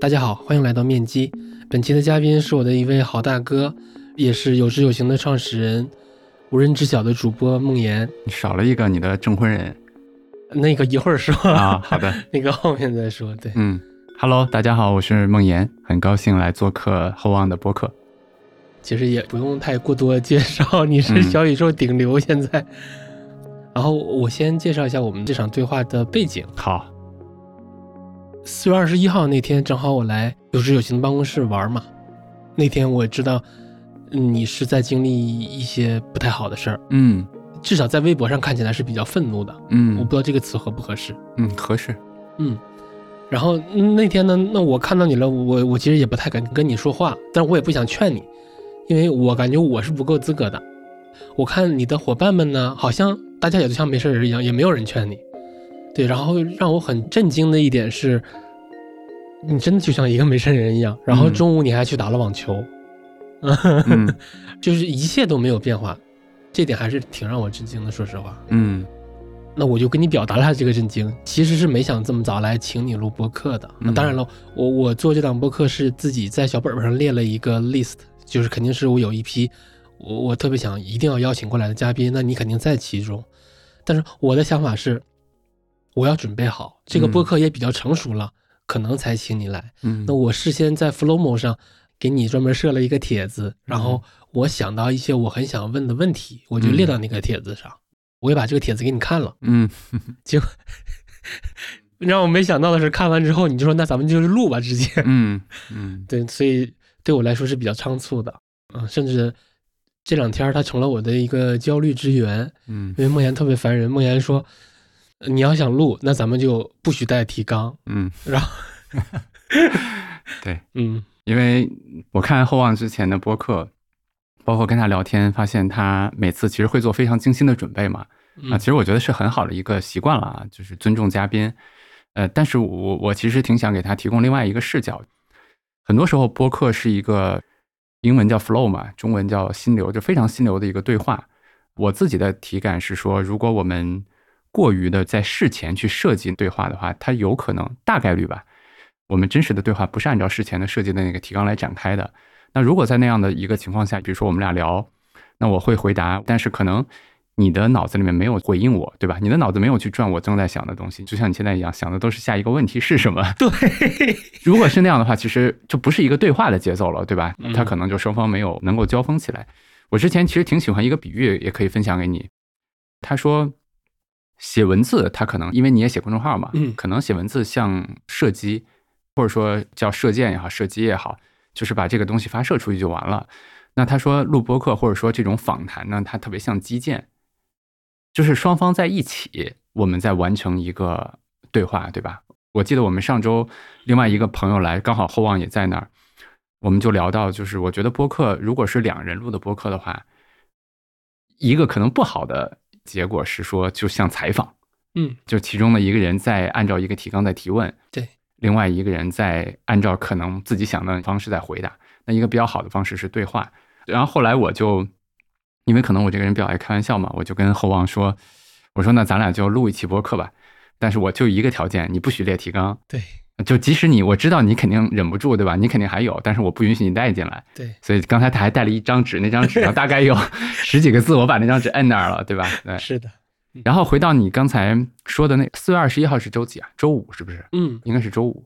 大家好，欢迎来到面基。本期的嘉宾是我的一位好大哥，也是有知有行的创始人，无人知晓的主播梦岩。你少了一个你的证婚人那个一会儿说啊。好的，那个后面再说。对，嗯，Hello，大家好，我是梦岩，很高兴来做客厚望的播客。其实也不用太过多介绍，你是小宇宙顶流现在。然后我先介绍一下我们这场对话的背景。好，四月二十一号那天，正好我来有志有行的办公室玩嘛。那天我知道你是在经历一些不太好的事儿，嗯，至少在微博上看起来是比较愤怒的，嗯，我不知道这个词合不合适，嗯，合适，嗯。然后那天呢，那我看到你了，我我其实也不太敢跟你说话，但是我也不想劝你，因为我感觉我是不够资格的。我看你的伙伴们呢，好像。大家也都像没事人一样，也没有人劝你，对。然后让我很震惊的一点是，你真的就像一个没事人一样。然后中午你还去打了网球，嗯，就是一切都没有变化，这点还是挺让我震惊的。说实话，嗯，那我就跟你表达了这个震惊。其实是没想这么早来请你录播客的。当然了，我我做这档播客是自己在小本本上列了一个 list，就是肯定是我有一批。我我特别想一定要邀请过来的嘉宾，那你肯定在其中。但是我的想法是，我要准备好这个播客也比较成熟了，可能才请你来。嗯，那我事先在 Flowmo 上给你专门设了一个帖子，然后我想到一些我很想问的问题，我就列到那个帖子上。我也把这个帖子给你看了。嗯，结果让我没想到的是，看完之后你就说那咱们就是录吧，直接。嗯嗯，对，所以对我来说是比较仓促的。嗯，甚至。这两天他成了我的一个焦虑之源，嗯，因为梦岩特别烦人。梦岩说：“你要想录，那咱们就不许带提纲。”嗯，然后，对，嗯，因为我看厚望之前的播客，包括跟他聊天，发现他每次其实会做非常精心的准备嘛。啊，其实我觉得是很好的一个习惯了啊，就是尊重嘉宾。呃，但是我我其实挺想给他提供另外一个视角。很多时候播客是一个。英文叫 flow 嘛，中文叫心流，就非常心流的一个对话。我自己的体感是说，如果我们过于的在事前去设计对话的话，它有可能大概率吧，我们真实的对话不是按照事前的设计的那个提纲来展开的。那如果在那样的一个情况下，比如说我们俩聊，那我会回答，但是可能。你的脑子里面没有回应我，对吧？你的脑子没有去转我正在想的东西，就像你现在一样，想的都是下一个问题是什么。对，如果是那样的话，其实就不是一个对话的节奏了，对吧？他可能就双方没有能够交锋起来。我之前其实挺喜欢一个比喻，也可以分享给你。他说，写文字，他可能因为你也写公众号嘛，嗯，可能写文字像射击，或者说叫射箭也好，射击也好，就是把这个东西发射出去就完了。那他说录播课或者说这种访谈呢，它特别像击剑。就是双方在一起，我们在完成一个对话，对吧？我记得我们上周另外一个朋友来，刚好厚望也在那儿，我们就聊到，就是我觉得播客如果是两人录的播客的话，一个可能不好的结果是说，就像采访，嗯，就其中的一个人在按照一个提纲在提问，对，另外一个人在按照可能自己想的方式在回答。那一个比较好的方式是对话，然后后来我就。因为可能我这个人比较爱开玩笑嘛，我就跟厚望说：“我说那咱俩就录一期播客吧，但是我就一个条件，你不许列提纲。对，就即使你我知道你肯定忍不住，对吧？你肯定还有，但是我不允许你带进来。对，所以刚才他还带了一张纸，那张纸上大概有 十几个字，我把那张纸摁那儿了，对吧？对，是的。然后回到你刚才说的那四月二十一号是周几啊？周五是不是？嗯，应该是周五。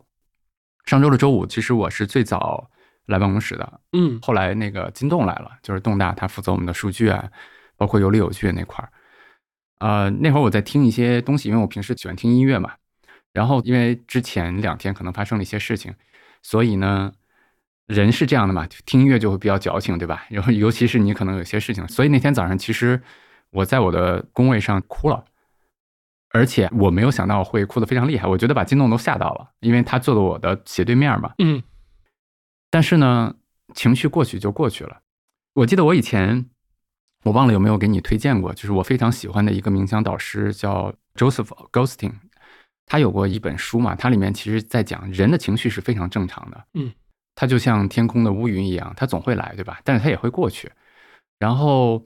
上周的周五，其实我是最早。来办公室的，嗯，后来那个金栋来了，就是栋大，他负责我们的数据啊，包括有理有据那块儿。呃，那会儿我在听一些东西，因为我平时喜欢听音乐嘛。然后因为之前两天可能发生了一些事情，所以呢，人是这样的嘛，听音乐就会比较矫情，对吧？然后尤其是你可能有些事情，所以那天早上其实我在我的工位上哭了，而且我没有想到会哭得非常厉害，我觉得把金栋都吓到了，因为他坐在我的斜对面嘛，嗯。但是呢，情绪过去就过去了。我记得我以前，我忘了有没有给你推荐过，就是我非常喜欢的一个冥想导师叫 Joseph Goldstein，他有过一本书嘛，它里面其实在讲人的情绪是非常正常的，嗯，它就像天空的乌云一样，它总会来，对吧？但是它也会过去。然后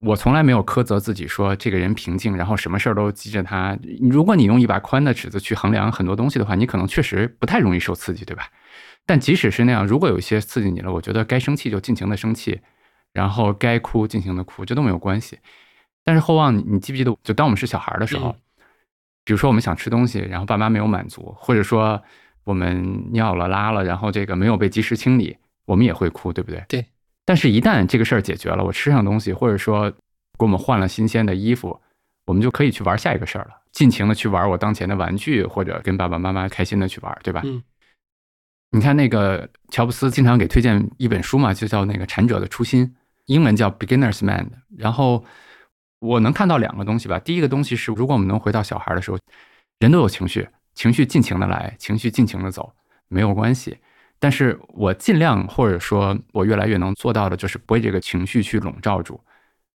我从来没有苛责自己说这个人平静，然后什么事儿都记着他。如果你用一把宽的尺子去衡量很多东西的话，你可能确实不太容易受刺激，对吧？但即使是那样，如果有一些刺激你了，我觉得该生气就尽情的生气，然后该哭尽情的哭，这都没有关系。但是后望，你记不记得，就当我们是小孩的时候，比如说我们想吃东西，然后爸妈没有满足，或者说我们尿了拉了，然后这个没有被及时清理，我们也会哭，对不对？对。但是，一旦这个事儿解决了，我吃上东西，或者说给我们换了新鲜的衣服，我们就可以去玩下一个事儿了，尽情的去玩我当前的玩具，或者跟爸爸妈妈开心的去玩，对吧？嗯。你看那个乔布斯经常给推荐一本书嘛，就叫那个《禅者的初心》，英文叫《Beginner's Mind》。然后我能看到两个东西吧。第一个东西是，如果我们能回到小孩的时候，人都有情绪，情绪尽情的来，情绪尽情的走，没有关系。但是我尽量，或者说，我越来越能做到的，就是不被这个情绪去笼罩住。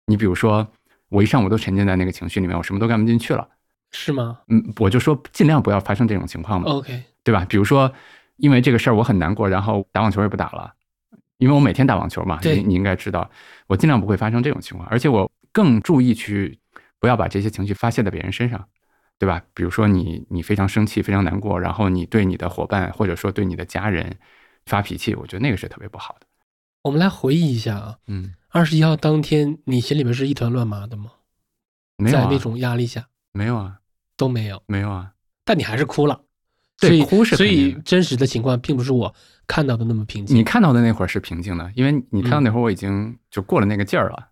你比如说，我一上午都沉浸在那个情绪里面，我什么都干不进去了，是吗？嗯，我就说尽量不要发生这种情况嘛。OK，对吧？比如说，因为这个事儿我很难过，然后打网球也不打了，因为我每天打网球嘛。对，你应该知道，我尽量不会发生这种情况，而且我更注意去不要把这些情绪发泄在别人身上，对吧？比如说你你非常生气，非常难过，然后你对你的伙伴或者说对你的家人。发脾气，我觉得那个是特别不好的。我们来回忆一下啊，嗯，二十一号当天，你心里面是一团乱麻的吗？没有，在那种压力下，没有啊，都没有，没有啊。但你还是哭了，对，哭是。所以真实的情况并不是我看到的那么平静。你看到的那会儿是平静的，因为你看到那会儿我已经就过了那个劲儿了，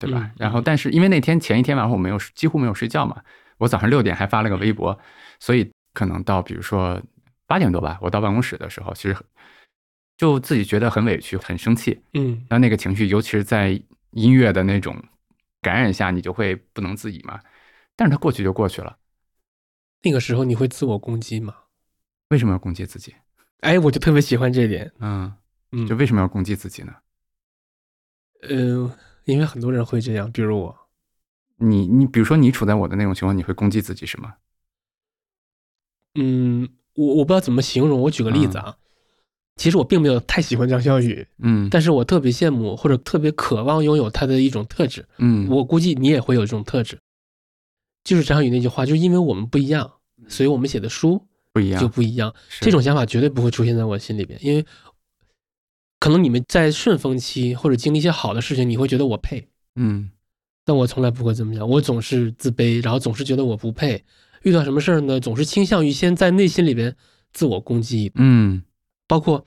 对吧？然后，但是因为那天前一天晚上我没有几乎没有睡觉嘛，我早上六点还发了个微博，所以可能到比如说八点多吧，我到办公室的时候，其实。就自己觉得很委屈、很生气，嗯，那那个情绪，尤其是在音乐的那种感染下，你就会不能自已嘛。但是它过去就过去了。那个时候你会自我攻击吗？为什么要攻击自己？哎，我就特别喜欢这点。嗯嗯，就为什么要攻击自己呢？嗯，因为很多人会这样，比如我。你你比如说你处在我的那种情况，你会攻击自己是吗？嗯，我我不知道怎么形容。我举个例子啊。其实我并没有太喜欢张小雨，嗯，但是我特别羡慕或者特别渴望拥有他的一种特质，嗯，我估计你也会有这种特质，就是张小雨那句话，就是因为我们不一样，所以我们写的书不一样就不一样。这种想法绝对不会出现在我心里边，因为可能你们在顺风期或者经历一些好的事情，你会觉得我配，嗯，但我从来不会这么想，我总是自卑，然后总是觉得我不配。遇到什么事儿呢，总是倾向于先在内心里边自我攻击，嗯。包括，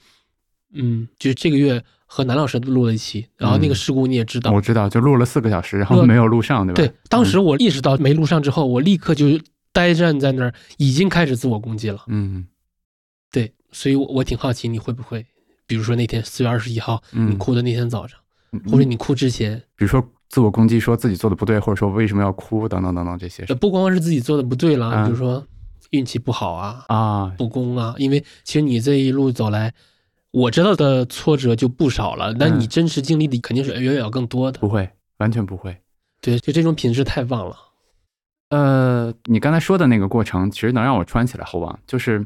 嗯，就是这个月和南老师录了一期，然后那个事故你也知道，我知道，就录了四个小时，然后没有录上，对吧？对，当时我意识到没录上之后，我立刻就呆站在那儿，已经开始自我攻击了。嗯，对，所以，我我挺好奇你会不会，比如说那天四月二十一号，你哭的那天早上，或者你哭之前，比如说自我攻击，说自己做的不对，或者说为什么要哭，等等等等这些。不光是自己做的不对了，比如说。运气不好啊啊，不公啊！因为其实你这一路走来，我知道的挫折就不少了。但你真实经历的肯定是远远要更多的。不会，完全不会。对，就这种品质太棒了。呃，你刚才说的那个过程，其实能让我穿起来后望，就是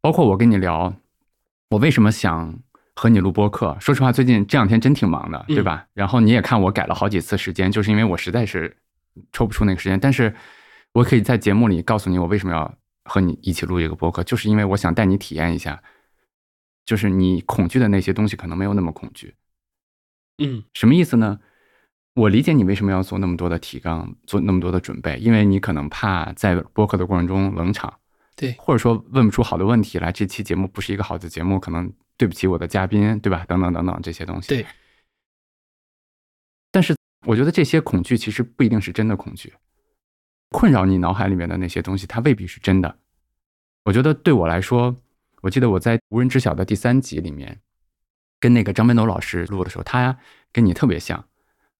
包括我跟你聊，我为什么想和你录播客。说实话，最近这两天真挺忙的，对吧？然后你也看我改了好几次时间，就是因为我实在是抽不出那个时间。但是我可以在节目里告诉你，我为什么要。和你一起录一个播客，就是因为我想带你体验一下，就是你恐惧的那些东西可能没有那么恐惧。嗯，什么意思呢？我理解你为什么要做那么多的提纲，做那么多的准备，因为你可能怕在播客的过程中冷场，对，或者说问不出好的问题来，这期节目不是一个好的节目，可能对不起我的嘉宾，对吧？等等等等这些东西。对。但是我觉得这些恐惧其实不一定是真的恐惧。困扰你脑海里面的那些东西，它未必是真的。我觉得对我来说，我记得我在《无人知晓》的第三集里面，跟那个张本斗老师录的时候，他跟你特别像。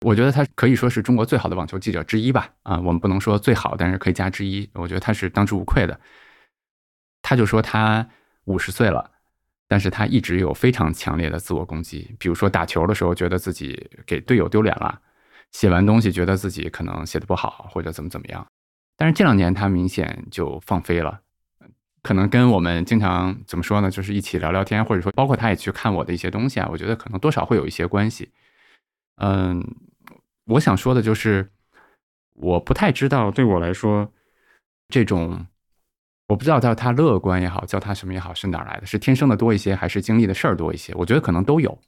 我觉得他可以说是中国最好的网球记者之一吧。啊，我们不能说最好，但是可以加之一。我觉得他是当之无愧的。他就说他五十岁了，但是他一直有非常强烈的自我攻击。比如说打球的时候，觉得自己给队友丢脸了；写完东西，觉得自己可能写的不好，或者怎么怎么样。但是这两年他明显就放飞了，可能跟我们经常怎么说呢，就是一起聊聊天，或者说包括他也去看我的一些东西啊，我觉得可能多少会有一些关系。嗯，我想说的就是，我不太知道对我来说，这种我不知道叫他乐观也好，叫他什么也好，是哪来的？是天生的多一些，还是经历的事儿多一些？我觉得可能都有。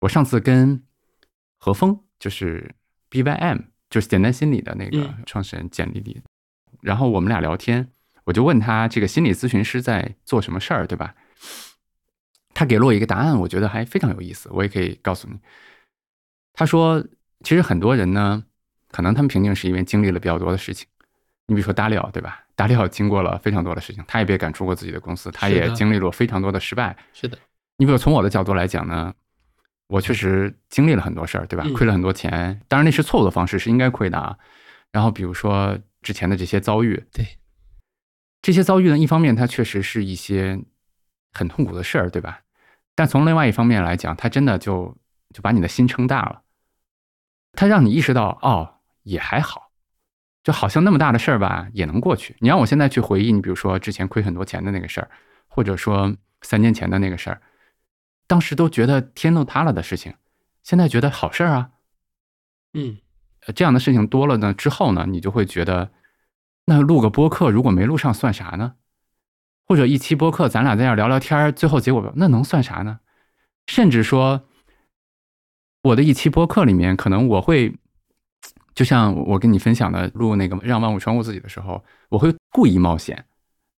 我上次跟何峰，就是 BYM，就是简单心理的那个创始人简丽丽，然后我们俩聊天，我就问他这个心理咨询师在做什么事儿，对吧？他给了我一个答案，我觉得还非常有意思，我也可以告诉你。他说，其实很多人呢，可能他们平静是因为经历了比较多的事情。你比如说达里奥，对吧？达里奥经过了非常多的事情，他也被赶出过自己的公司，他也经历了非常多的失败。是的。你比如从我的角度来讲呢？我确实经历了很多事儿，对吧？亏了很多钱，当然那是错误的方式，是应该亏的啊。然后比如说之前的这些遭遇，对这些遭遇呢，一方面它确实是一些很痛苦的事儿，对吧？但从另外一方面来讲，它真的就就把你的心撑大了，它让你意识到哦，也还好，就好像那么大的事儿吧，也能过去。你让我现在去回忆，你比如说之前亏很多钱的那个事儿，或者说三年前的那个事儿。当时都觉得天都塌了的事情，现在觉得好事儿啊。嗯，这样的事情多了呢，之后呢，你就会觉得，那录个播客如果没录上算啥呢？或者一期播客咱俩在这聊聊天，最后结果那能算啥呢？甚至说，我的一期播客里面，可能我会，就像我跟你分享的录那个让万物穿过自己的时候，我会故意冒险，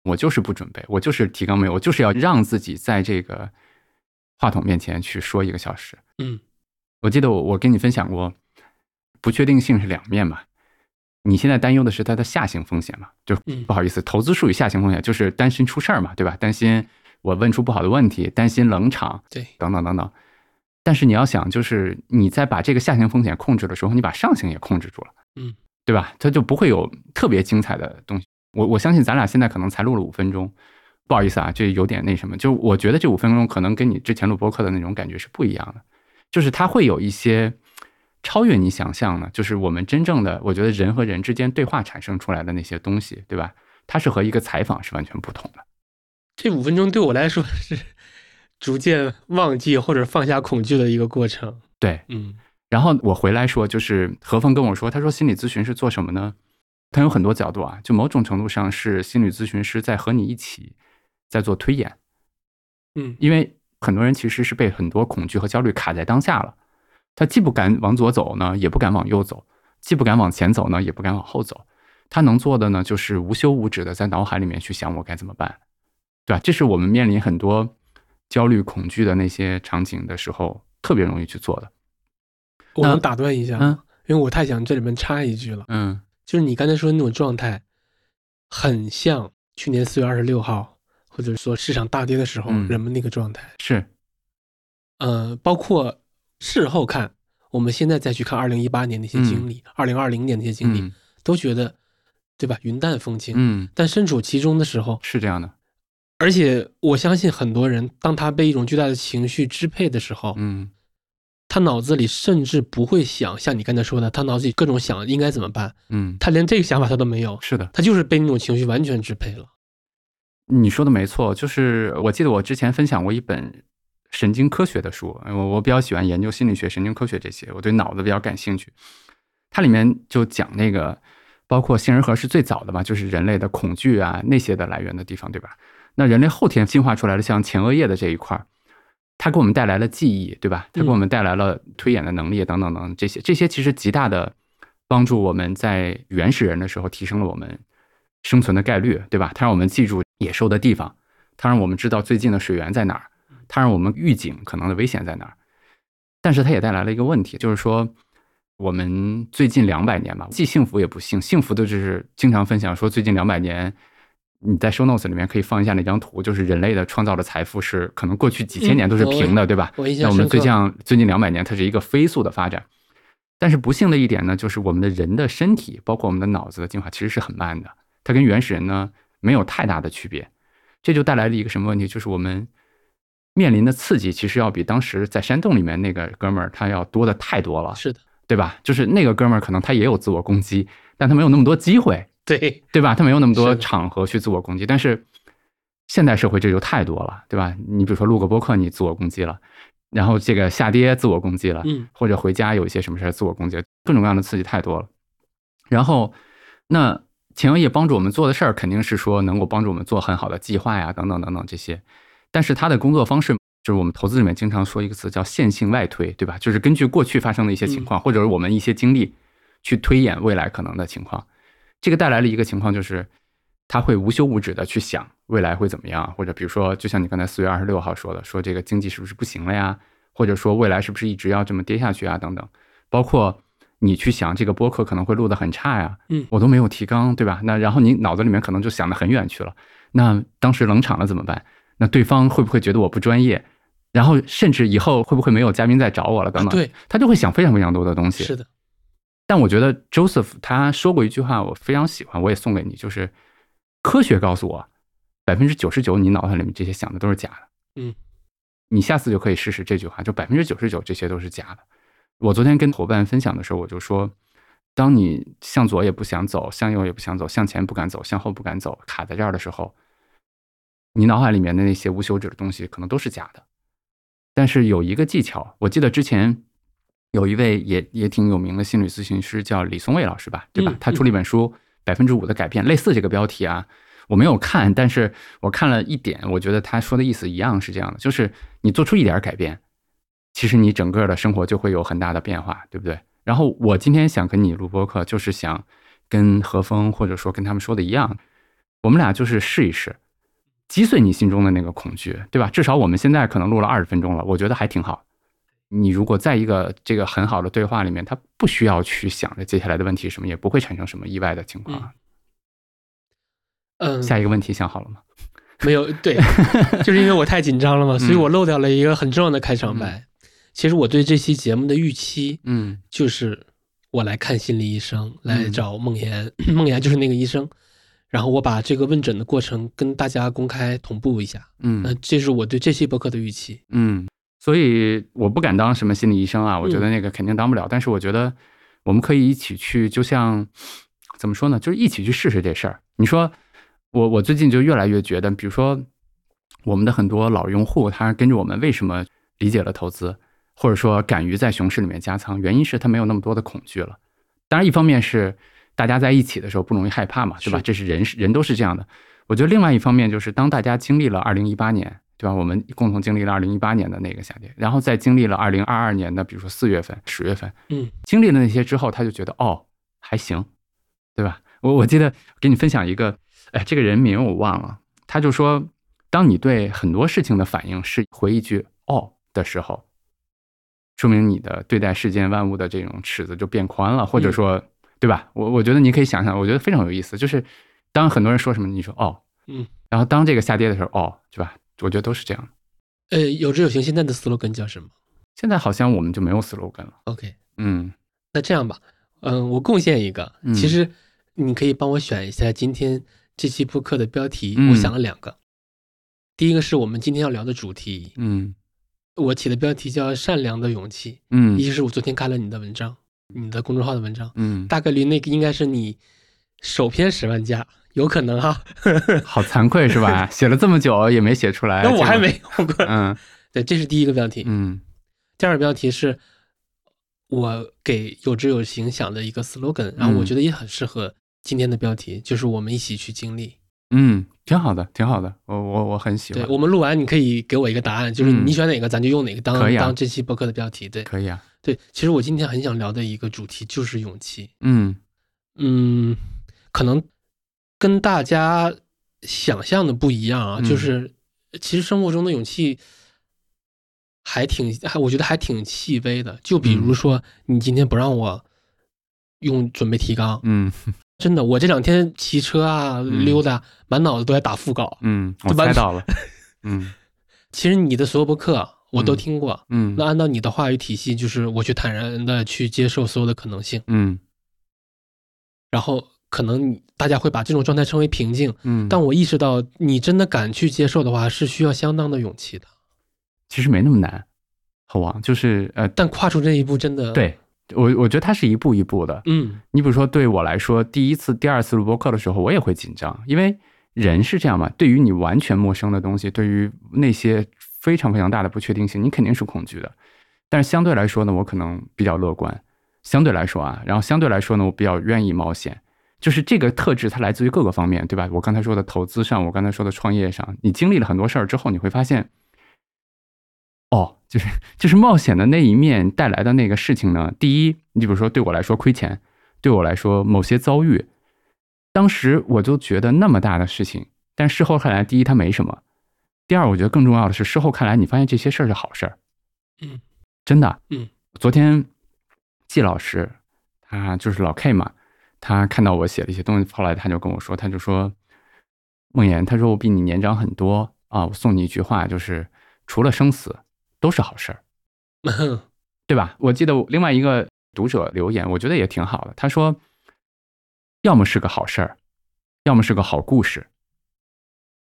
我就是不准备，我就是提纲没有，我就是要让自己在这个。话筒面前去说一个小时，嗯，我记得我我跟你分享过，不确定性是两面嘛。你现在担忧的是它的下行风险嘛？就不好意思，投资术语下行风险就是担心出事儿嘛，对吧？担心我问出不好的问题，担心冷场，对，等等等等。但是你要想，就是你在把这个下行风险控制的时候，你把上行也控制住了，嗯，对吧？它就不会有特别精彩的东西。我我相信咱俩现在可能才录了五分钟。不好意思啊，这有点那什么，就我觉得这五分钟可能跟你之前录播客的那种感觉是不一样的，就是它会有一些超越你想象的，就是我们真正的，我觉得人和人之间对话产生出来的那些东西，对吧？它是和一个采访是完全不同的。这五分钟对我来说是逐渐忘记或者放下恐惧的一个过程。对，嗯。然后我回来说，就是何峰跟我说，他说心理咨询是做什么呢？他有很多角度啊，就某种程度上是心理咨询师在和你一起。在做推演，嗯，因为很多人其实是被很多恐惧和焦虑卡在当下了，他既不敢往左走呢，也不敢往右走，既不敢往前走呢，也不敢往后走，他能做的呢，就是无休无止的在脑海里面去想我该怎么办，对吧？这是我们面临很多焦虑、恐惧的那些场景的时候，特别容易去做的。我能打断一下，嗯，因为我太想这里面插一句了，嗯，就是你刚才说的那种状态，很像去年四月二十六号。或者说市场大跌的时候，人们那个状态是，呃，包括事后看，我们现在再去看二零一八年那些经历，二零二零年那些经历，都觉得，对吧？云淡风轻。嗯，但身处其中的时候是这样的。而且我相信很多人，当他被一种巨大的情绪支配的时候，嗯，他脑子里甚至不会想像你刚才说的，他脑子里各种想应该怎么办。嗯，他连这个想法他都没有。是的，他就是被那种情绪完全支配了。你说的没错，就是我记得我之前分享过一本神经科学的书，我我比较喜欢研究心理学、神经科学这些，我对脑子比较感兴趣。它里面就讲那个，包括杏仁核是最早的嘛，就是人类的恐惧啊那些的来源的地方，对吧？那人类后天进化出来的像前额叶的这一块儿，它给我们带来了记忆，对吧？它给我们带来了推演的能力等等等这些，这些其实极大的帮助我们在原始人的时候提升了我们生存的概率，对吧？它让我们记住。野兽的地方，它让我们知道最近的水源在哪儿，它让我们预警可能的危险在哪儿。但是它也带来了一个问题，就是说我们最近两百年吧，既幸福也不幸。幸福的就是经常分享说，最近两百年，你在 show notes 里面可以放一下那张图，就是人类的创造的财富是可能过去几千年都是平的，对吧？那我们最近最近两百年，它是一个飞速的发展。但是不幸的一点呢，就是我们的人的身体，包括我们的脑子的进化，其实是很慢的。它跟原始人呢。没有太大的区别，这就带来了一个什么问题？就是我们面临的刺激其实要比当时在山洞里面那个哥们儿他要多的太多了。是的，对吧？就是那个哥们儿可能他也有自我攻击，但他没有那么多机会，对对吧？他没有那么多场合去自我攻击。但是现代社会这就太多了，对吧？你比如说录个播客，你自我攻击了，然后这个下跌自我攻击了，嗯，或者回家有一些什么事儿自我攻击，各种各样的刺激太多了。然后，那前额叶帮助我们做的事儿，肯定是说能够帮助我们做很好的计划呀，等等等等这些。但是他的工作方式，就是我们投资里面经常说一个词叫线性外推，对吧？就是根据过去发生的一些情况，或者是我们一些经历，去推演未来可能的情况。这个带来了一个情况就是。他会无休无止的去想未来会怎么样，或者比如说，就像你刚才四月二十六号说的，说这个经济是不是不行了呀？或者说未来是不是一直要这么跌下去啊？等等，包括你去想这个播客可能会录得很差呀，嗯，我都没有提纲，对吧？那然后你脑子里面可能就想得很远去了。那当时冷场了怎么办？那对方会不会觉得我不专业？然后甚至以后会不会没有嘉宾再找我了？等等，对，他就会想非常非常多的东西。是的，但我觉得 Joseph 他说过一句话，我非常喜欢，我也送给你，就是。科学告诉我，百分之九十九你脑海里面这些想的都是假的。嗯，你下次就可以试试这句话，就百分之九十九这些都是假的。我昨天跟伙伴分享的时候，我就说，当你向左也不想走，向右也不想走，向前不敢走，向后不敢走，卡在这儿的时候，你脑海里面的那些无休止的东西可能都是假的。但是有一个技巧，我记得之前有一位也也挺有名的心理咨询师叫李松蔚老师吧，对吧？他出了一本书。百分之五的改变，类似这个标题啊，我没有看，但是我看了一点，我觉得他说的意思一样是这样的，就是你做出一点改变，其实你整个的生活就会有很大的变化，对不对？然后我今天想跟你录播客，就是想跟何峰或者说跟他们说的一样，我们俩就是试一试，击碎你心中的那个恐惧，对吧？至少我们现在可能录了二十分钟了，我觉得还挺好。你如果在一个这个很好的对话里面，他不需要去想着接下来的问题什么，也不会产生什么意外的情况。嗯，下一个问题想好了吗？没有，对，就是因为我太紧张了嘛，所以我漏掉了一个很重要的开场白。其实我对这期节目的预期，嗯，就是我来看心理医生，来找梦妍，梦妍就是那个医生，然后我把这个问诊的过程跟大家公开同步一下。嗯，那这是我对这期博客的预期。嗯。所以我不敢当什么心理医生啊，我觉得那个肯定当不了。但是我觉得我们可以一起去，就像怎么说呢，就是一起去试试这事儿。你说我我最近就越来越觉得，比如说我们的很多老用户，他跟着我们为什么理解了投资，或者说敢于在熊市里面加仓，原因是他没有那么多的恐惧了。当然，一方面是大家在一起的时候不容易害怕嘛，对吧？这是人人都是这样的。我觉得另外一方面就是当大家经历了二零一八年。对吧？我们共同经历了二零一八年的那个下跌，然后再经历了二零二二年的，比如说四月份、十月份，嗯，经历了那些之后，他就觉得哦，还行，对吧？我我记得给你分享一个，哎，这个人名我忘了，他就说，当你对很多事情的反应是回一句哦的时候，说明你的对待世间万物的这种尺子就变宽了，或者说，对吧？我我觉得你可以想想，我觉得非常有意思，就是当很多人说什么，你说哦，嗯，然后当这个下跌的时候，哦，对吧？我觉得都是这样呃，有志有行现在的 slogan 叫什么？现在好像我们就没有 slogan 了。OK，嗯，那这样吧，嗯，我贡献一个，其实你可以帮我选一下今天这期播客的标题。我想了两个，第一个是我们今天要聊的主题，嗯，我起的标题叫“善良的勇气”。嗯，一是我昨天看了你的文章，你的公众号的文章，嗯，大概率那个应该是你首篇十万加。有可能哈，好惭愧是吧？写了这么久也没写出来。那我还没有过。嗯，对，这是第一个标题。嗯，第二个标题是我给有知有行想的一个 slogan，然后我觉得也很适合今天的标题，就是我们一起去经历。嗯，挺好的，挺好的。我我我很喜欢。对我们录完，你可以给我一个答案，就是你选哪个，咱就用哪个当当这期播客的标题。对，可以啊。对，其实我今天很想聊的一个主题就是勇气。嗯嗯，可能。跟大家想象的不一样啊，就是其实生活中的勇气还挺，还我觉得还挺细微的。就比如说，你今天不让我用准备提纲，嗯，真的，我这两天骑车啊溜达，满脑子都在打副稿，嗯，我猜到了，嗯，其实你的所有播客我都听过，嗯，那按照你的话语体系，就是我去坦然的去接受所有的可能性，嗯，然后。可能大家会把这种状态称为平静，嗯，但我意识到，你真的敢去接受的话，是需要相当的勇气的。其实没那么难，好吧？就是呃，但跨出这一步真的，对我，我觉得它是一步一步的。嗯，你比如说，对我来说，第一次、第二次录播课的时候，我也会紧张，因为人是这样嘛。对于你完全陌生的东西，对于那些非常非常大的不确定性，你肯定是恐惧的。但是相对来说呢，我可能比较乐观。相对来说啊，然后相对来说呢，我比较愿意冒险。就是这个特质，它来自于各个方面，对吧？我刚才说的投资上，我刚才说的创业上，你经历了很多事儿之后，你会发现，哦，就是就是冒险的那一面带来的那个事情呢。第一，你比如说对我来说亏钱，对我来说某些遭遇，当时我就觉得那么大的事情，但事后看来，第一它没什么，第二，我觉得更重要的是，事后看来你发现这些事儿是好事儿。嗯，真的。嗯，昨天季老师他就是老 K 嘛。他看到我写了一些东西，后来他就跟我说，他就说：“梦妍，他说我比你年长很多啊，我送你一句话，就是除了生死都是好事儿，对吧？”我记得另外一个读者留言，我觉得也挺好的。他说：“要么是个好事儿，要么是个好故事。”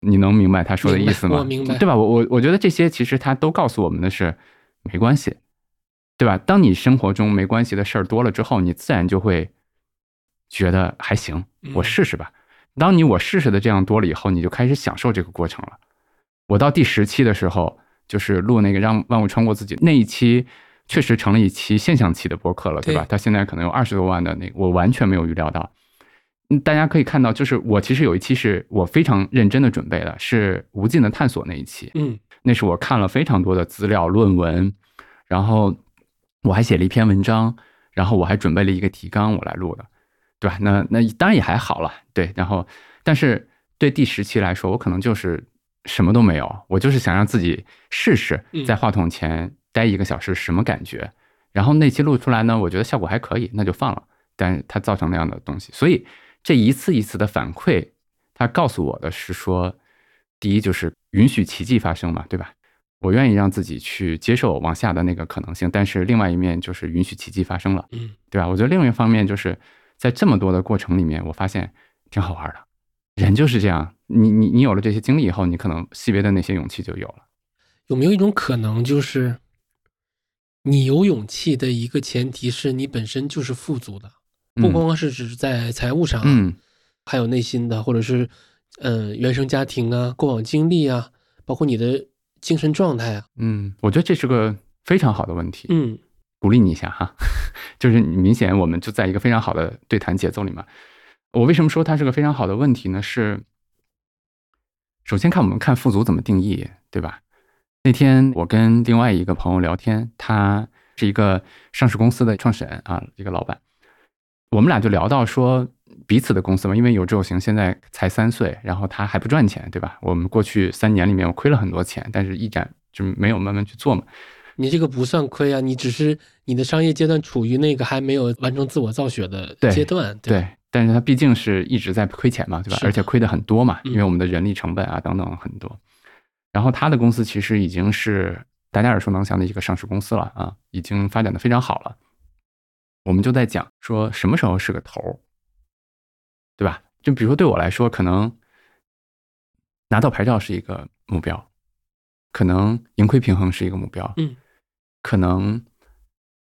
你能明白他说的意思吗？我明白，对吧？我我我觉得这些其实他都告诉我们的是没关系，对吧？当你生活中没关系的事儿多了之后，你自然就会。觉得还行，我试试吧。当你我试试的这样多了以后，你就开始享受这个过程了。我到第十期的时候，就是录那个让万物穿过自己那一期，确实成了一期现象期的播客了，对吧？它现在可能有二十多万的那个，我完全没有预料到。大家可以看到，就是我其实有一期是我非常认真的准备的，是无尽的探索那一期。嗯，那是我看了非常多的资料论文，然后我还写了一篇文章，然后我还准备了一个提纲，我来录的。对吧？那那当然也还好了。对，然后，但是对第十期来说，我可能就是什么都没有，我就是想让自己试试在话筒前待一个小时什么感觉。然后那期录出来呢，我觉得效果还可以，那就放了。但是它造成那样的东西，所以这一次一次的反馈，它告诉我的是说，第一就是允许奇迹发生嘛，对吧？我愿意让自己去接受往下的那个可能性，但是另外一面就是允许奇迹发生了，嗯，对吧？我觉得另一方面就是。在这么多的过程里面，我发现挺好玩的。人就是这样，你你你有了这些经历以后，你可能细微的那些勇气就有了。有没有一种可能，就是你有勇气的一个前提是你本身就是富足的，不光光是指在财务上，嗯，还有内心的，或者是嗯原生家庭啊、过往经历啊，包括你的精神状态啊。嗯，我觉得这是个非常好的问题。嗯。鼓励你一下哈，就是明显我们就在一个非常好的对谈节奏里面。我为什么说它是个非常好的问题呢？是首先看我们看富足怎么定义，对吧？那天我跟另外一个朋友聊天，他是一个上市公司的创始人啊，一个老板。我们俩就聊到说彼此的公司嘛，因为有志有行现在才三岁，然后他还不赚钱，对吧？我们过去三年里面我亏了很多钱，但是一展就没有慢慢去做嘛。你这个不算亏啊，你只是你的商业阶段处于那个还没有完成自我造血的阶段。对，但是它毕竟是一直在亏钱嘛，对吧？而且亏的很多嘛，因为我们的人力成本啊等等很多。然后他的公司其实已经是大家耳熟能详的一个上市公司了啊，已经发展的非常好了。我们就在讲说什么时候是个头儿，对吧？就比如说对我来说，可能拿到牌照是一个目标，可能盈亏平衡是一个目标。嗯。可能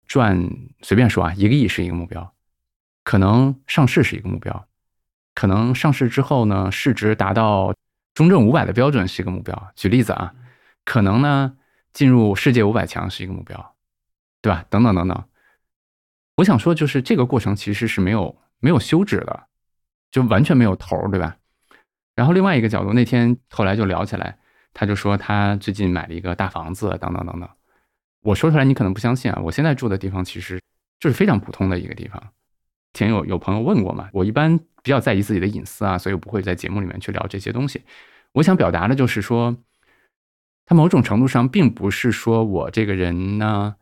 赚随便说啊，一个亿是一个目标，可能上市是一个目标，可能上市之后呢，市值达到中证五百的标准是一个目标。举例子啊，可能呢进入世界五百强是一个目标，对吧？等等等等。我想说，就是这个过程其实是没有没有休止的，就完全没有头，对吧？然后另外一个角度，那天后来就聊起来，他就说他最近买了一个大房子，等等等等。我说出来你可能不相信啊！我现在住的地方其实就是非常普通的一个地方。前有有朋友问过嘛，我一般比较在意自己的隐私啊，所以我不会在节目里面去聊这些东西。我想表达的就是说，他某种程度上并不是说我这个人呢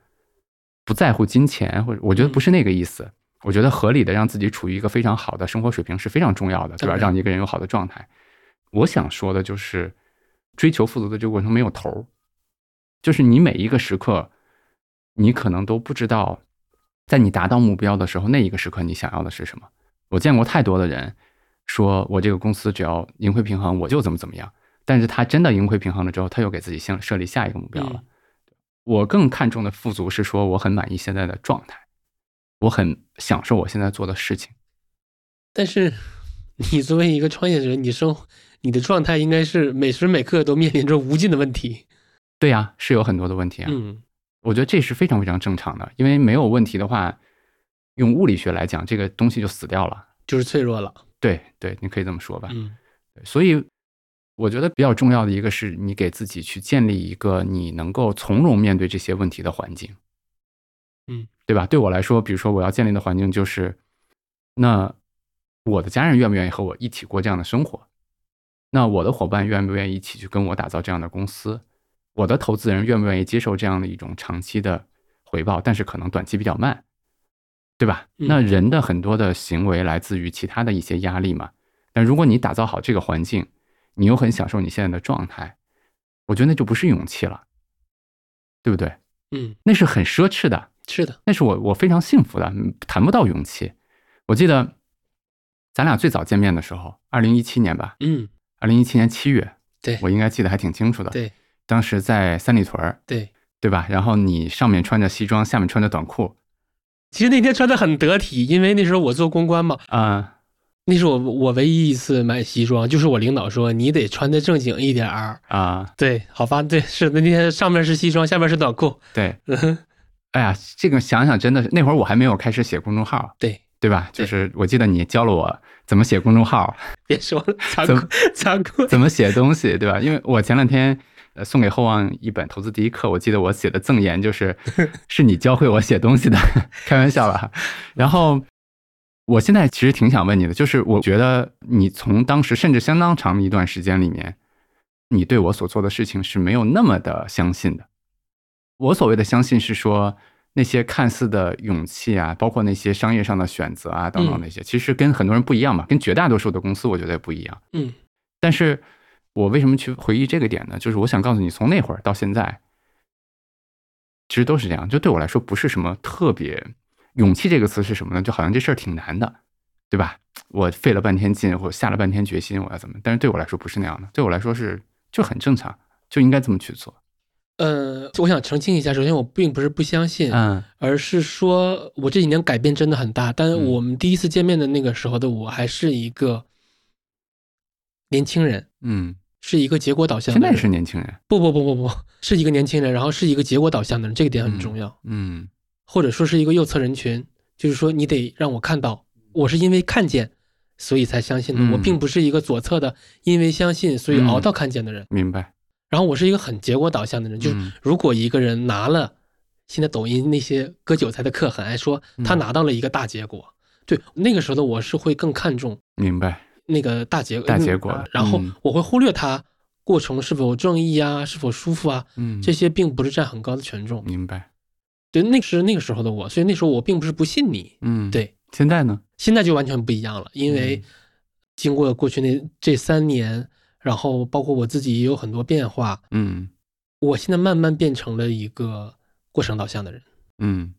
不在乎金钱，或者我觉得不是那个意思。我觉得合理的让自己处于一个非常好的生活水平是非常重要的，对吧？让一个人有好的状态。我想说的就是追求富足的这个过程没有头儿。就是你每一个时刻，你可能都不知道，在你达到目标的时候，那一个时刻你想要的是什么。我见过太多的人，说我这个公司只要盈亏平衡，我就怎么怎么样。但是他真的盈亏平衡了之后，他又给自己先设立下一个目标了。我更看重的富足是说，我很满意现在的状态，我很享受我现在做的事情。但是，你作为一个创业者，你生你的状态应该是每时每刻都面临着无尽的问题。对呀，是有很多的问题啊。嗯，我觉得这是非常非常正常的，因为没有问题的话，用物理学来讲，这个东西就死掉了，就是脆弱了。对对，你可以这么说吧。嗯，所以我觉得比较重要的一个是你给自己去建立一个你能够从容面对这些问题的环境。嗯，对吧？对我来说，比如说我要建立的环境就是，那我的家人愿不愿意和我一起过这样的生活？那我的伙伴愿不愿意一起去跟我打造这样的公司？我的投资人愿不愿意接受这样的一种长期的回报，但是可能短期比较慢，对吧？那人的很多的行为来自于其他的一些压力嘛。但如果你打造好这个环境，你又很享受你现在的状态，我觉得那就不是勇气了，对不对？嗯，那是很奢侈的。是的，那是我我非常幸福的，谈不到勇气。我记得咱俩最早见面的时候，二零一七年吧，嗯，二零一七年七月，对我应该记得还挺清楚的。对，当时在三里屯儿，对对吧？然后你上面穿着西装，下面穿着短裤。其实那天穿的很得体，因为那时候我做公关嘛。啊，那是我我唯一一次买西装，就是我领导说你得穿的正经一点儿啊。对，好吧，对，是的，那天上面是西装，下面是短裤。对。哎呀，这个想想真的是那会儿我还没有开始写公众号，对对吧？就是我记得你教了我怎么写公众号，别说了，残酷残酷，怎么写东西，对吧？因为我前两天呃送给厚望一本投资第一课，我记得我写的赠言就是 是你教会我写东西的，开玩笑了。然后我现在其实挺想问你的，就是我觉得你从当时甚至相当长的一段时间里面，你对我所做的事情是没有那么的相信的。我所谓的相信是说，那些看似的勇气啊，包括那些商业上的选择啊，等等那些，其实跟很多人不一样嘛，跟绝大多数的公司我觉得也不一样。嗯，但是我为什么去回忆这个点呢？就是我想告诉你，从那会儿到现在，其实都是这样。就对我来说，不是什么特别勇气这个词是什么呢？就好像这事儿挺难的，对吧？我费了半天劲，或下了半天决心，我要怎么？但是对我来说不是那样的，对我来说是就很正常，就应该这么去做。呃，我想澄清一下，首先我并不是不相信，嗯，而是说我这几年改变真的很大。但是我们第一次见面的那个时候的我，还是一个年轻人，嗯，是一个结果导向。现在是年轻人？不不不不不，是一个年轻人，然后是一个结果导向的人，这个点很重要。嗯，或者说是一个右侧人群，就是说你得让我看到，我是因为看见，所以才相信的。我并不是一个左侧的，因为相信所以熬到看见的人。明白。然后我是一个很结果导向的人，就是如果一个人拿了现在抖音那些割韭菜的课很爱说他拿到了一个大结果，对那个时候的我是会更看重明白那个大结大结果，然后我会忽略他过程是否正义啊，是否舒服啊，嗯，这些并不是占很高的权重。明白，对，那是那个时候的我，所以那时候我并不是不信你，嗯，对。现在呢？现在就完全不一样了，因为经过过去那这三年。然后包括我自己也有很多变化，嗯，我现在慢慢变成了一个过程导向的人，嗯，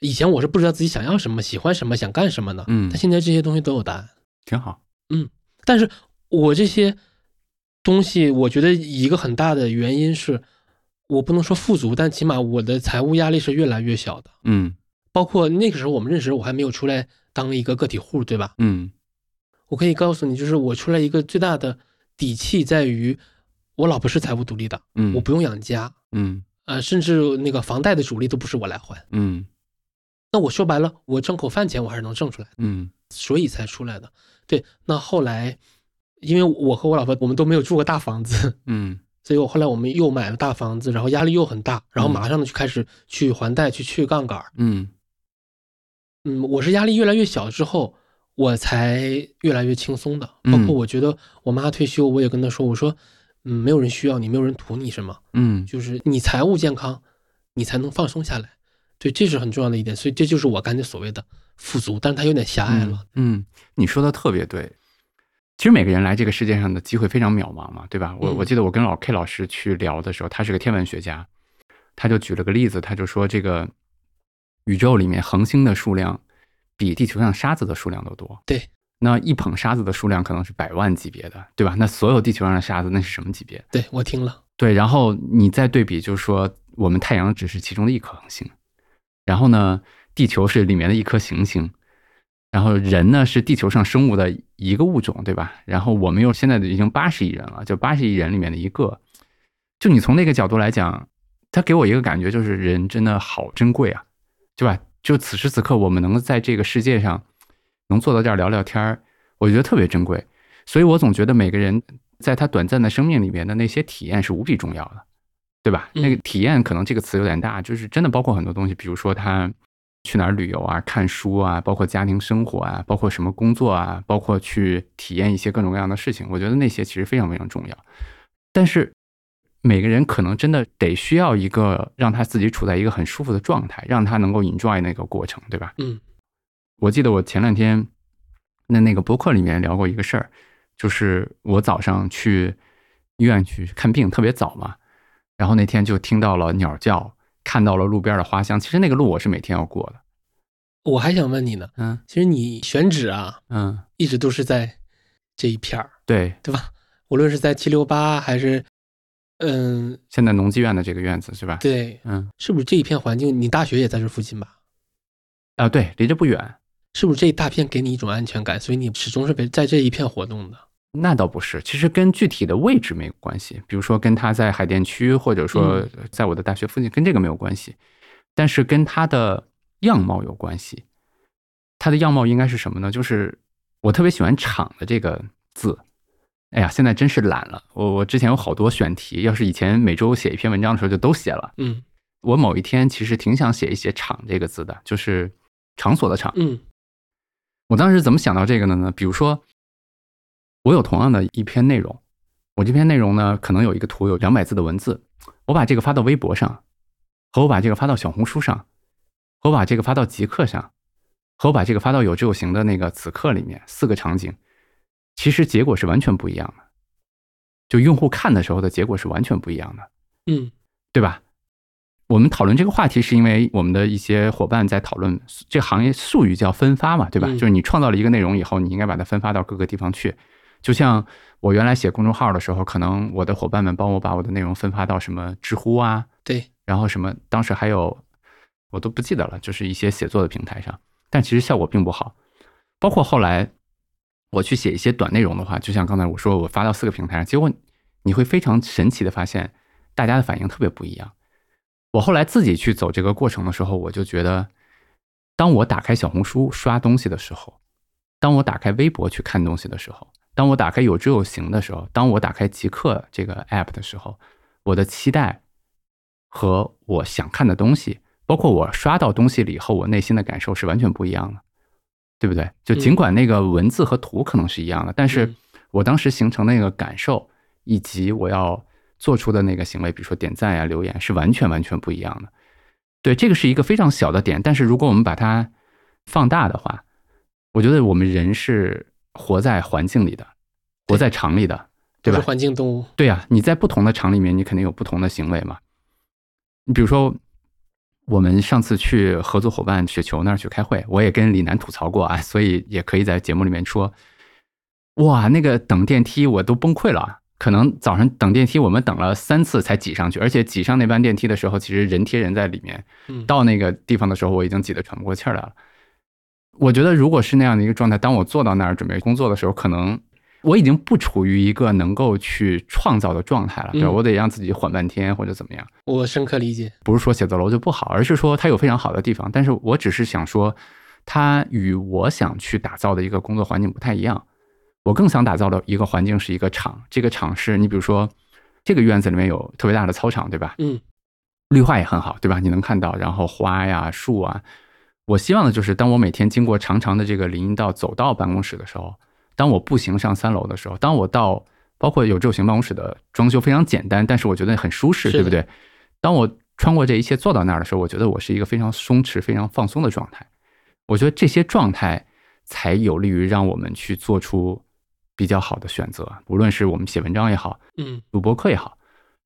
以前我是不知道自己想要什么、喜欢什么、想干什么的，嗯，但现在这些东西都有答案，挺好，嗯，但是我这些东西，我觉得一个很大的原因是我不能说富足，但起码我的财务压力是越来越小的，嗯，包括那个时候我们认识，我还没有出来当一个个体户，对吧？嗯，我可以告诉你，就是我出来一个最大的。底气在于，我老婆是财务独立的，嗯，我不用养家，嗯，呃，甚至那个房贷的主力都不是我来还，嗯，那我说白了，我挣口饭钱我还是能挣出来的，嗯，所以才出来的。对，那后来，因为我和我老婆我们都没有住过大房子，嗯，所以我后来我们又买了大房子，然后压力又很大，然后马上就开始去还贷，去去杠杆，嗯，嗯，我是压力越来越小之后。我才越来越轻松的，包括我觉得我妈退休，我也跟她说，我说，嗯，没有人需要你，没有人图你什么，嗯，就是你财务健康，你才能放松下来，对，这是很重要的一点，所以这就是我刚才所谓的富足，但是它有点狭隘了。嗯，你说的特别对，其实每个人来这个世界上的机会非常渺茫嘛，对吧？我我记得我跟老 K 老师去聊的时候，他是个天文学家，他就举了个例子，他就说这个宇宙里面恒星的数量。比地球上沙子的数量都多。对，那一捧沙子的数量可能是百万级别的，对吧？那所有地球上的沙子那是什么级别？对我听了。对，然后你再对比，就是说我们太阳只是其中的一颗恒星，然后呢，地球是里面的一颗行星，然后人呢是地球上生物的一个物种，对吧？然后我们又现在已经八十亿人了，就八十亿人里面的一个。就你从那个角度来讲，他给我一个感觉就是人真的好珍贵啊，对吧？就此时此刻，我们能够在这个世界上能坐到这儿聊聊天儿，我觉得特别珍贵。所以我总觉得每个人在他短暂的生命里面的那些体验是无比重要的，对吧？那个体验可能这个词有点大，就是真的包括很多东西，比如说他去哪儿旅游啊、看书啊，包括家庭生活啊，包括什么工作啊，包括去体验一些各种各样的事情。我觉得那些其实非常非常重要。但是每个人可能真的得需要一个让他自己处在一个很舒服的状态，让他能够 enjoy 那个过程，对吧？嗯，我记得我前两天那那个博客里面聊过一个事儿，就是我早上去医院去看病，特别早嘛，然后那天就听到了鸟叫，看到了路边的花香。其实那个路我是每天要过的。我还想问你呢，嗯其实你选址啊，嗯，一直都是在这一片儿，对，对吧？无论是在七六八还是，嗯，现在农技院的这个院子是吧？对，嗯是不是这一片环境？你大学也在这附近吧？啊，对，离这不远。是不是这一大片给你一种安全感，所以你始终是被在这一片活动的？那倒不是，其实跟具体的位置没有关系。比如说跟他在海淀区，或者说在我的大学附近，跟这个没有关系。但是跟他的样貌有关系。他的样貌应该是什么呢？就是我特别喜欢“厂”的这个字。哎呀，现在真是懒了。我我之前有好多选题，要是以前每周写一篇文章的时候就都写了。嗯我某一天其实挺想写一写“厂”这个字的，就是场所的“场”。嗯我当时怎么想到这个的呢？比如说，我有同样的一篇内容，我这篇内容呢，可能有一个图，有两百字的文字，我把这个发到微博上，和我把这个发到小红书上，和我把这个发到极客上，和我把这个发到有志有行的那个此刻里面，四个场景，其实结果是完全不一样的。就用户看的时候的结果是完全不一样的，嗯对吧？我们讨论这个话题，是因为我们的一些伙伴在讨论这行业术语叫分发嘛，对吧？嗯就是你创造了一个内容以后，你应该把它分发到各个地方去。就像我原来写公众号的时候，可能我的伙伴们帮我把我的内容分发到什么知乎啊，对，然后什么，当时还有我都不记得了，就是一些写作的平台上，但其实效果并不好。包括后来我去写一些短内容的话，就像刚才我说，我发到四个平台上，结果你会非常神奇的发现，大家的反应特别不一样。我后来自己去走这个过程的时候，我就觉得，当我打开小红书刷东西的时候，当我打开微博去看东西的时候，当我打开有知有行的时候，当我打开极客这个 app 的时候，我的期待和我想看的东西，包括我刷到东西了以后，我内心的感受是完全不一样的，对不对？就尽管那个文字和图可能是一样的，但是嗯我当时形成那个感受，以及我要做出的那个行为，比如说点赞呀、留言，是完全完全不一样的。对，这个是一个非常小的点，但是如果我们把它放大的话，我觉得我们人是活在环境里的，活在场里的，对吧？是环境动物。对呀、你在不同的场里面，你肯定有不同的行为嘛。你比如说，我们上次去合作伙伴雪球那儿去开会，我也跟李楠吐槽过啊，所以也可以在节目里面说，哇，那个等电梯我都崩溃了。可能早上等电梯，我们等了三次才挤上去，而且挤上那班电梯的时候，其实人贴人在里面。嗯，到那个地方的时候，我已经挤得喘不过气儿来了。我觉得，如果是那样的一个状态，当我坐到那儿准备工作的时候，可能我已经不处于一个能够去创造的状态了，对我得让自己缓半天或者怎么样。我深刻理解。不是说写字楼就不好，而是说它有非常好的地方。但是我只是想说，它与我想去打造的一个工作环境不太一样。我更想打造的一个环境是一个场，这个场是你比如说，这个院子里面有特别大的操场，对吧？嗯绿化也很好，对吧？你能看到，然后花呀、树啊。我希望的就是，当我每天经过长长的这个林荫道走到办公室的时候，当我步行上三楼的时候，当我到包括有这型办公室的装修非常简单，但是我觉得很舒适，对不对？当我穿过这一切坐到那儿的时候，我觉得我是一个非常松弛、非常放松的状态。我觉得这些状态才有利于让我们去做出比较好的选择，无论是我们写文章也好，嗯录播课也好，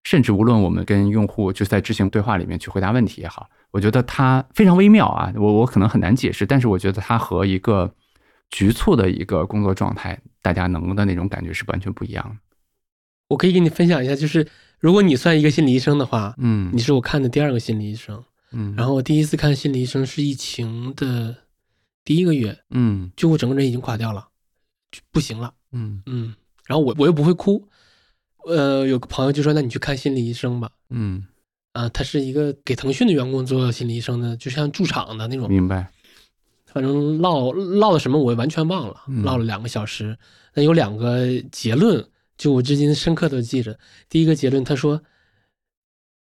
甚至无论我们跟用户就在执行对话里面去回答问题也好，我觉得它非常微妙啊，我我可能很难解释，但是我觉得它和一个局促的一个工作状态，大家能的那种感觉是完全不一样的。我可以给你分享一下，就是如果你算一个心理医生的话，嗯你是我看的第二个心理医生。嗯，然后我第一次看心理医生是疫情的第一个月，嗯就我整个人已经垮掉了，就不行了。嗯嗯，然后我我又不会哭，呃，有个朋友就说：“那你去看心理医生吧。嗯”啊，他是一个给腾讯的员工做心理医生的，就像驻场的那种。明白。反正唠唠了什么我完全忘了，唠了两个小时。那有两个结论，就我至今深刻的记着。第一个结论，他说：“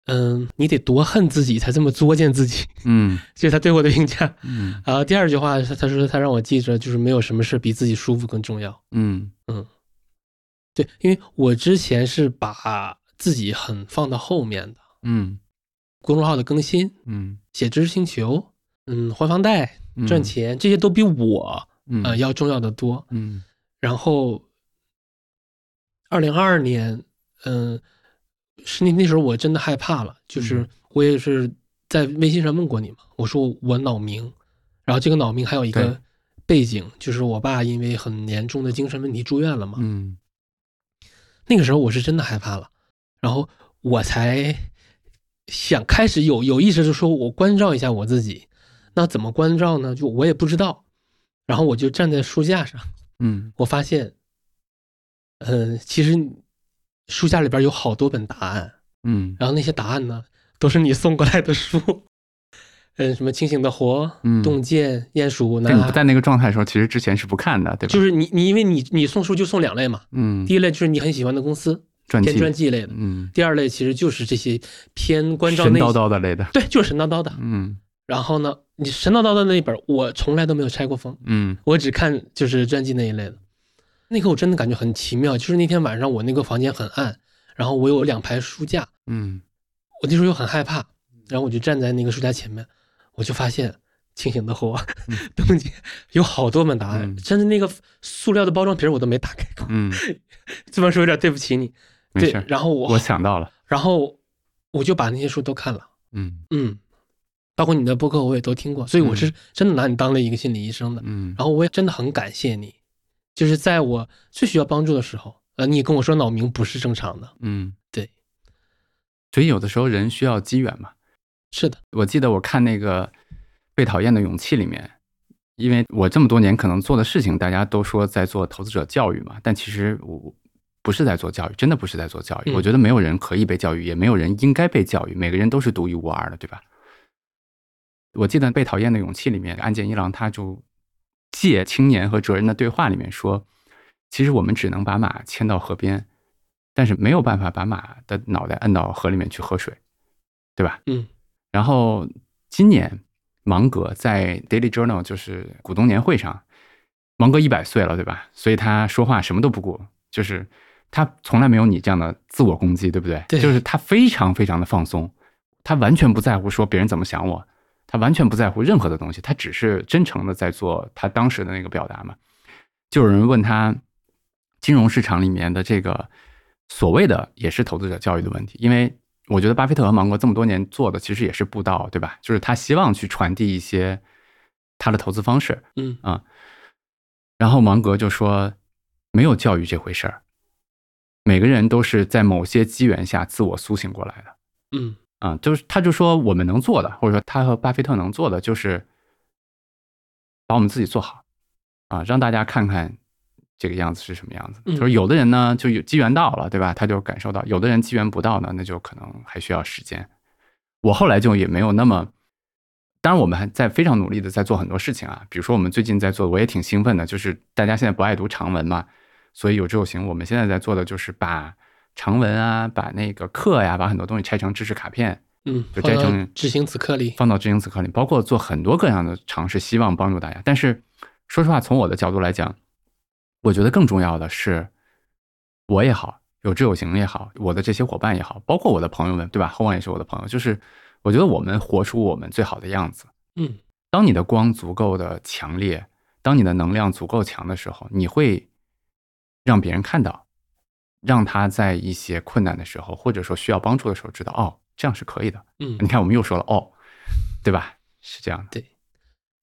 嗯，你得多恨自己才这么作践自己。”嗯，这是他对我的评价。嗯，然后第二句话，他他说他让我记着，就是没有什么事比自己舒服更重要。嗯嗯，对，因为我之前是把自己很放到后面的。嗯，公众号的更新，嗯，写知识星球，嗯，还房贷。赚钱这些都比我呃要重要的多，嗯，然后二零二二年，嗯，是那那时候我真的害怕了，就是我也是在微信上问过你嘛，我说我脑鸣，然后这个脑鸣还有一个背景，就是我爸因为很严重的精神问题住院了嘛，嗯，那个时候我是真的害怕了，然后我才想开始有有意识的说，我关照一下我自己。那怎么关照呢？就我也不知道，然后我就站在书架上，嗯，我发现，嗯，其实书架里边有好多本答案，嗯，然后那些答案呢，都是你送过来的书，嗯，什么清醒的活，嗯，洞见鼹鼠，那你不在那个状态的时候，其实之前是不看的，对吧？就是你你因为你你送书就送两类嘛，嗯，第一类就是你很喜欢的公司，偏传记类的，嗯，第二类其实就是这些偏关照神叨叨的类的，对，就是神叨叨的，嗯。然后呢，你神叨叨的那一本，我从来都没有拆过封，嗯，我只看就是传记那一类的。那刻我真的感觉很奇妙，就是那天晚上我那个房间很暗，然后我有两排书架，嗯，我那时候又很害怕，然后我就站在那个书架前面，我就发现清醒的火，东姐有好多本答案，甚至那个塑料的包装皮我都没打开过，嗯，这么说有点对不起你，对，然后我我想到了，然后我就把那些书都看了，嗯嗯。包括你的播客我也都听过，所以我是真的拿你当了一个心理医生的。嗯，然后我也真的很感谢你，就是在我最需要帮助的时候，呃，你跟我说脑鸣不是正常的。嗯，对。所以有的时候人需要机缘嘛。是的，我记得我看那个《被讨厌的勇气》里面，因为我这么多年可能做的事情，大家都说在做投资者教育嘛，但其实我不是在做教育，真的不是在做教育。我觉得没有人可以被教育，也没有人应该被教育，每个人都是独一无二的，对吧？我记得《被讨厌的勇气》里面，岸见一郎他就借青年和哲人的对话里面说：“其实我们只能把马牵到河边，但是没有办法把马的脑袋摁到河里面去喝水，对吧？”嗯。然后今年芒格在 Daily Journal 就是股东年会上，芒格一百岁了，对吧？所以他说话什么都不顾，就是他从来没有你这样的自我攻击，对不对？对。就是他非常非常的放松，他完全不在乎说别人怎么想我。他完全不在乎任何的东西，他只是真诚的在做他当时的那个表达嘛。就有人问他，金融市场里面的这个所谓的也是投资者教育的问题，因为我觉得巴菲特和芒格这么多年做的其实也是布道，对吧？就是他希望去传递一些他的投资方式，嗯啊。然后芒格就说，没有教育这回事儿，每个人都是在某些机缘下自我苏醒过来的，嗯。啊，就是他就说我们能做的，或者说他和巴菲特能做的，就是把我们自己做好，啊，让大家看看这个样子是什么样子。就是有的人呢，就有机缘到了，对吧？他就感受到；有的人机缘不到呢，那就可能还需要时间。我后来就也没有那么，当然我们还在非常努力的在做很多事情啊。比如说我们最近在做，我也挺兴奋的，就是大家现在不爱读长文嘛，所以有志有行，我们现在在做的就是把。长文啊，把那个课呀，把很多东西拆成知识卡片，嗯，就拆成知行此课里，放到知行此课里，包括做很多各样的尝试，希望帮助大家。但是说实话，从我的角度来讲，我觉得更重要的是，我也好，有志有行也好，我的这些伙伴也好，包括我的朋友们，对吧？后旺也是我的朋友，就是我觉得我们活出我们最好的样子。嗯，当你的光足够的强烈，当你的能量足够强的时候，你会让别人看到。让他在一些困难的时候，或者说需要帮助的时候，知道哦，这样是可以的。嗯，你看，我们又说了哦，对吧？是这样的。对。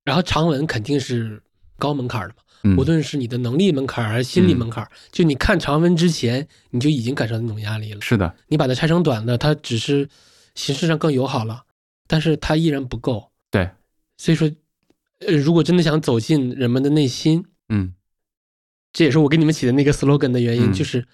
然后长文肯定是高门槛的嘛，无论是你的能力门槛还是心理门槛，就你看长文之前，你就已经感受到那种压力了。是的。你把它拆成短的，它只是形式上更友好了，但是它依然不够。对。所以说，呃，如果真的想走进人们的内心，嗯，这也是我给你们起的那个 slogan 的原因，就是。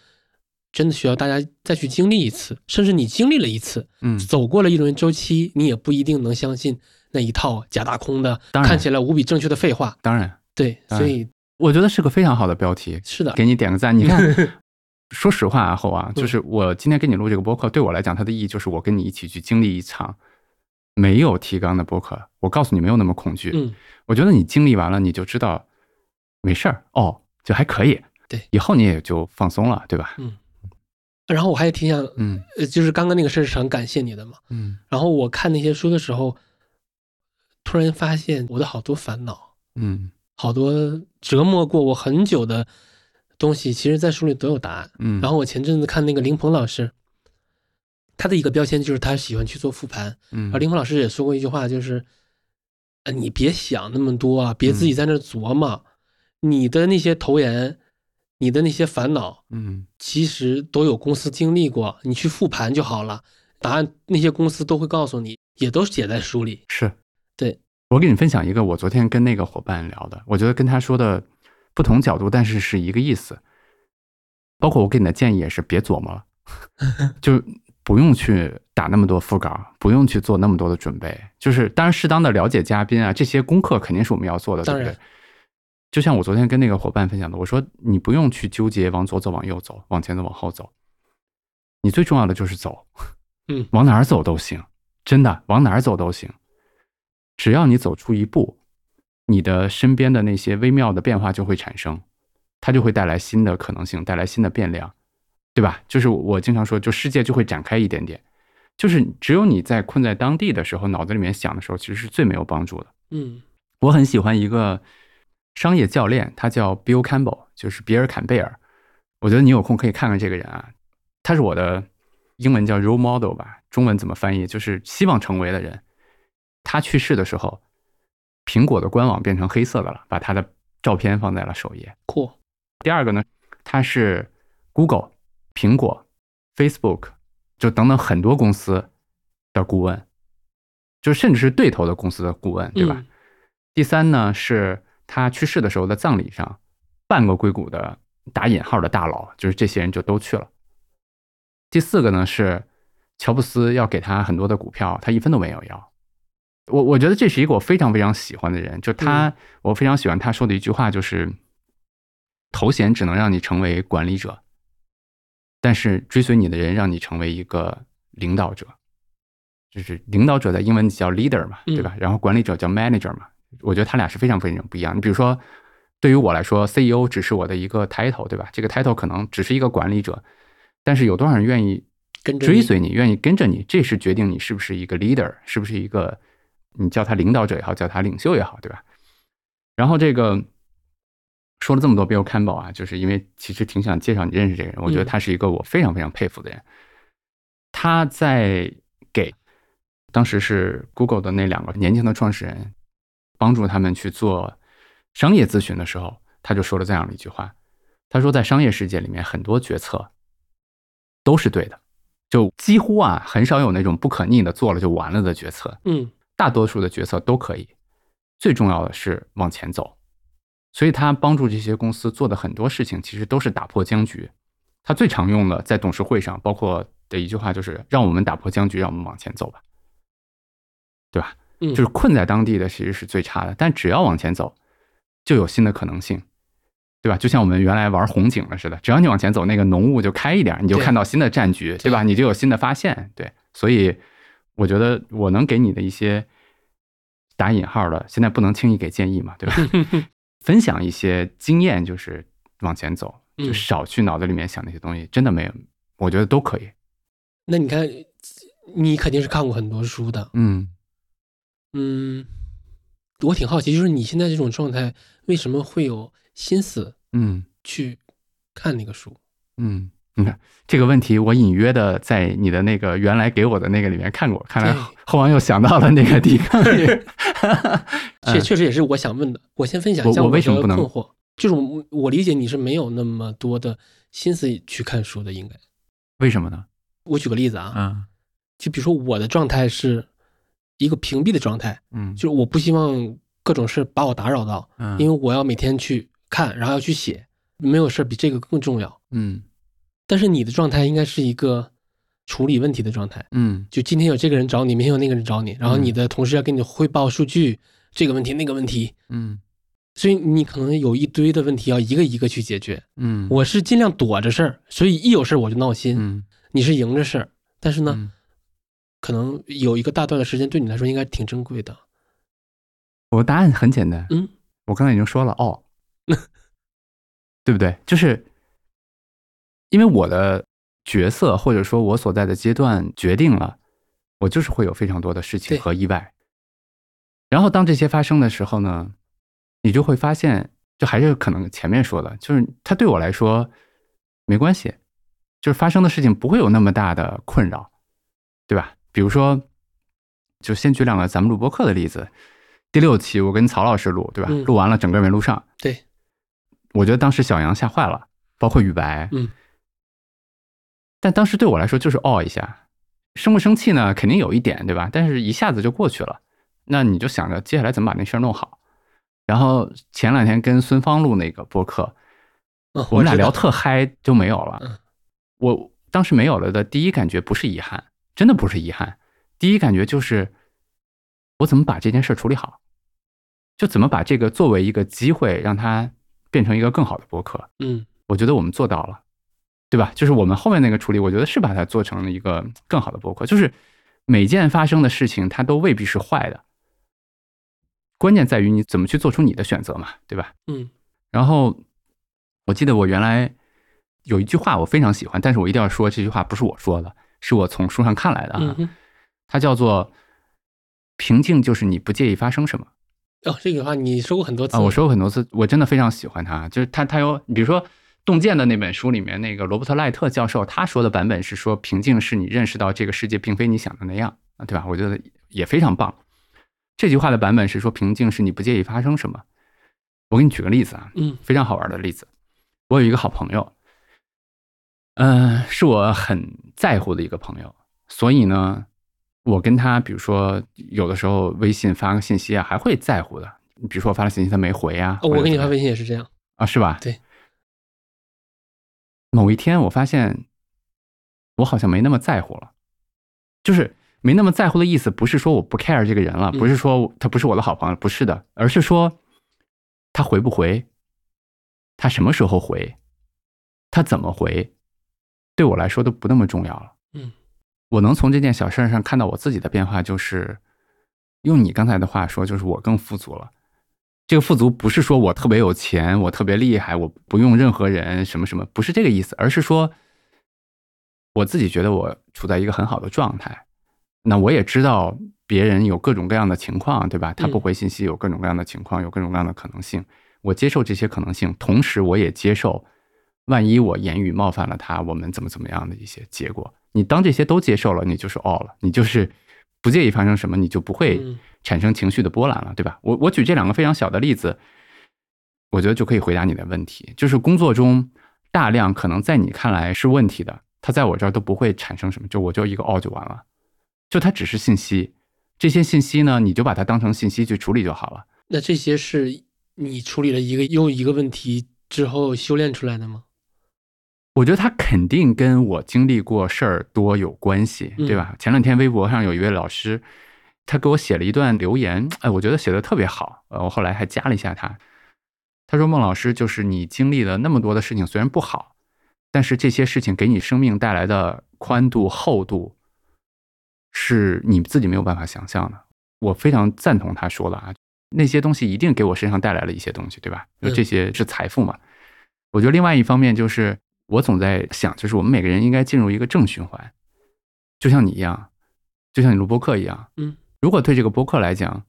真的需要大家再去经历一次，甚至你经历了一次，嗯，走过了一轮周期，你也不一定能相信那一套假大空的、看起来无比正确的废话。当然，对，所以我觉得是个非常好的标题，是的，给你点个赞。你看，说实话啊，后啊，嗯就是我今天跟你录这个播客，对我来讲，它的意义就是我跟你一起去经历一场没有提纲的播客。我告诉你，没有那么恐惧。嗯，我觉得你经历完了，你就知道没事儿哦，就还可以。对，以后你也就放松了，对吧？嗯然后我还挺想，嗯呃，就是刚刚那个事儿是很感谢你的嘛。嗯然后我看那些书的时候，突然发现我的好多烦恼，嗯好多折磨过我很久的东西，其实在书里都有答案。嗯。然后我前阵子看那个林鹏老师，他的一个标签就是他喜欢去做复盘。嗯而林鹏老师也说过一句话，就是，呃，你别想那么多啊，别自己在那琢磨，你的那些投研，你的那些烦恼，嗯其实都有公司经历过，你去复盘就好了，答案那些公司都会告诉你，也都写在书里。是对，我给你分享一个我昨天跟那个伙伴聊的，我觉得跟他说的不同角度，但是是一个意思。包括我给你的建议也是别琢磨了，就不用去打那么多副稿，不用去做那么多的准备。就是当然适当的了解嘉宾啊，这些功课肯定是我们要做的，对不对？就像我昨天跟那个伙伴分享的，我说你不用去纠结往左走、往右走、往前走、往后走，你最重要的就是走，嗯往哪儿走都行，真的往哪儿走都行。只要你走出一步，你的身边的那些微妙的变化就会产生，它就会带来新的可能性，带来新的变量，对吧？就是我经常说，就世界就会展开一点点。就是只有你在困在当地的时候，脑子里面想的时候，其实是最没有帮助的。嗯我很喜欢一个商业教练，他叫 Bill Campbell，就是比尔·坎贝尔。我觉得你有空可以看看这个人啊，他是我的英文叫 role model 吧，中文怎么翻译？就是希望成为的人。他去世的时候，苹果的官网变成黑色的了，把他的照片放在了首页。酷，第二个呢，他是 Google、苹果、Facebook 就等等很多公司的顾问，就甚至是对头的公司的顾问，对吧？嗯第三呢，是他去世的时候的葬礼上，半个硅谷的打引号的大佬，就是这些人就都去了。第四个呢是乔布斯要给他很多的股票，他一分都没有要。我我觉得这是一个我非常非常喜欢的人，就他，我非常喜欢他说的一句话，就是头衔只能让你成为管理者，但是追随你的人让你成为一个领导者。就是领导者在英文叫 leader 嘛，对吧？然后管理者叫 manager 嘛。我觉得他俩是非常非常不一样。你比如说，对于我来说，CEO 只是我的一个 title，对吧？这个 title 可能只是一个管理者，但是有多少人愿意跟追随你，愿意跟着你，这是决定你是不是一个 leader，是不是一个你叫他领导者也好，叫他领袖也好，对吧？然后这个说了这么多 Bill Campbell 啊，就是因为其实挺想介绍你认识这个人，我觉得他是一个我非常非常佩服的人。他在给当时是 Google 的那两个年轻的创始人帮助他们去做商业咨询的时候，他就说了这样的一句话：他说，在商业世界里面，很多决策都是对的，就几乎啊很少有那种不可逆的做了就完了的决策，嗯大多数的决策都可以。最重要的是往前走，所以他帮助这些公司做的很多事情，其实都是打破僵局。他最常用的在董事会上，包括的一句话就是：“让我们打破僵局，让我们往前走吧。”对吧？嗯，就是困在当地的其实是最差的，但只要往前走，就有新的可能性，对吧？就像我们原来玩红警了似的，只要你往前走，那个浓雾就开一点，你就看到新的战局，对吧？你就有新的发现，对。所以我觉得我能给你的一些打引号的，现在不能轻易给建议嘛，对吧？分享一些经验，就是往前走，就嗯少去脑子里面想那些东西，真的没有，我觉得都可以。那你看，你肯定是看过很多书的，嗯嗯，我挺好奇，就是你现在这种状态，为什么会有心思嗯去看那个书？嗯，你看这个问题，我隐约的在你的那个原来给我的那个里面看过，看来对后王又想到了那个地方 里。确确实也是我想问的。我先分享一下嗯我我为的什么不能困惑，就是我我理解你是没有那么多的心思去看书的，应该。为什么呢？我举个例子啊，嗯就比如说我的状态是一个屏蔽的状态，嗯就是我不希望各种事把我打扰到，嗯，因为我要每天去看，然后要去写，没有事比这个更重要。嗯但是你的状态应该是一个处理问题的状态，嗯就今天有这个人找你，明天有那个人找你，然后嗯你的同事要给你汇报数据，这个问题那个问题，嗯所以你可能有一堆的问题要一个一个去解决。嗯，我是尽量躲着事儿，所以一有事儿我就闹心。嗯你是迎着事儿，但是呢，嗯可能有一个大段的时间对你来说应该挺珍贵的。我答案很简单，嗯，我刚才已经说了哦，对不对？就是因为我的角色或者说我所在的阶段决定了，我就是会有非常多的事情和意外。然后当这些发生的时候呢，你就会发现，就还是可能前面说的，就是它对我来说没关系，就是发生的事情不会有那么大的困扰，对吧？比如说，就先举两个咱们录播课的例子。第六期我跟曹老师录，对吧？嗯录完了整个没录上，对，我觉得当时小杨吓坏了，包括雨白，嗯。但当时对我来说就是哦一下，生不生气呢？肯定有一点，对吧？但是一下子就过去了。那你就想着接下来怎么把那事儿弄好。然后前两天跟孙芳录那个播客，嗯，我们俩聊特嗨，就没有了。嗯我当时没有了的第一感觉不是遗憾，真的不是遗憾，第一感觉就是我怎么把这件事儿处理好，就怎么把这个作为一个机会，让它变成一个更好的播客。嗯我觉得我们做到了，对吧？就是我们后面那个处理，我觉得是把它做成了一个更好的播客。就是每件发生的事情，它都未必是坏的，关键在于你怎么去做出你的选择嘛，对吧？嗯然后我记得我原来有一句话我非常喜欢，但是我一定要说这句话不是我说的，是我从书上看来的啊，嗯，它叫做“平静就是你不介意发生什么”。哦，这句话你说过很多次啊，我说过很多次，我真的非常喜欢它。就是它，它有，比如说《洞见》的那本书里面，那个罗伯特·赖特教授他说的版本是说，平静是你认识到这个世界并非你想的那样啊，对吧？我觉得也非常棒。这句话的版本是说，平静是你不介意发生什么。我给你举个例子啊，嗯非常好玩的例子。我有一个好朋友，嗯、是我很在乎的一个朋友，所以呢，我跟他，比如说有的时候微信发个信息啊，还会在乎的。比如说我发了信息他没回啊，哦我给你发微信也是这样。啊，是吧？对。某一天我发现，我好像没那么在乎了，就是没那么在乎的意思，不是说我不 care 这个人了，嗯不是说他不是我的好朋友，不是的，而是说他回不回，他什么时候回，他怎么回，对我来说都不那么重要了。嗯，我能从这件小事上看到我自己的变化，就是用你刚才的话说，就是我更富足了。这个富足不是说我特别有钱，我特别厉害，我不用任何人什么什么，不是这个意思，而是说我自己觉得我处在一个很好的状态。那我也知道别人有各种各样的情况，对吧？他不回信息有各种各样的情况，有各种各样的可能性。我接受这些可能性，同时我也接受，万一我言语冒犯了他，我们怎么怎么样的一些结果。你当这些都接受了，你就是 all 了，你就是不介意发生什么，你就不会嗯产生情绪的波澜了，对吧？我我举这两个非常小的例子，我觉得就可以回答你的问题。就是工作中大量可能在你看来是问题的，它在我这儿都不会产生什么，就我就一个 all 就完了，就它只是信息，这些信息呢，你就把它当成信息去处理就好了。那这些是你处理了一个又一个问题之后修炼出来的吗？我觉得他肯定跟我经历过事儿多有关系，嗯对吧？前两天微博上有一位老师，他给我写了一段留言，哎，我觉得写的特别好，呃，我后来还加了一下他。他说：“孟老师，就是你经历了那么多的事情，虽然不好，但是这些事情给你生命带来的宽度、厚度，是你自己没有办法想象的。”我非常赞同他说的啊，那些东西一定给我身上带来了一些东西，对吧？就这些是财富嘛。我觉得另外一方面就是，我总在想，就是我们每个人应该进入一个正循环，就像你一样，就像你录播课一样。嗯，如果对这个播客来讲，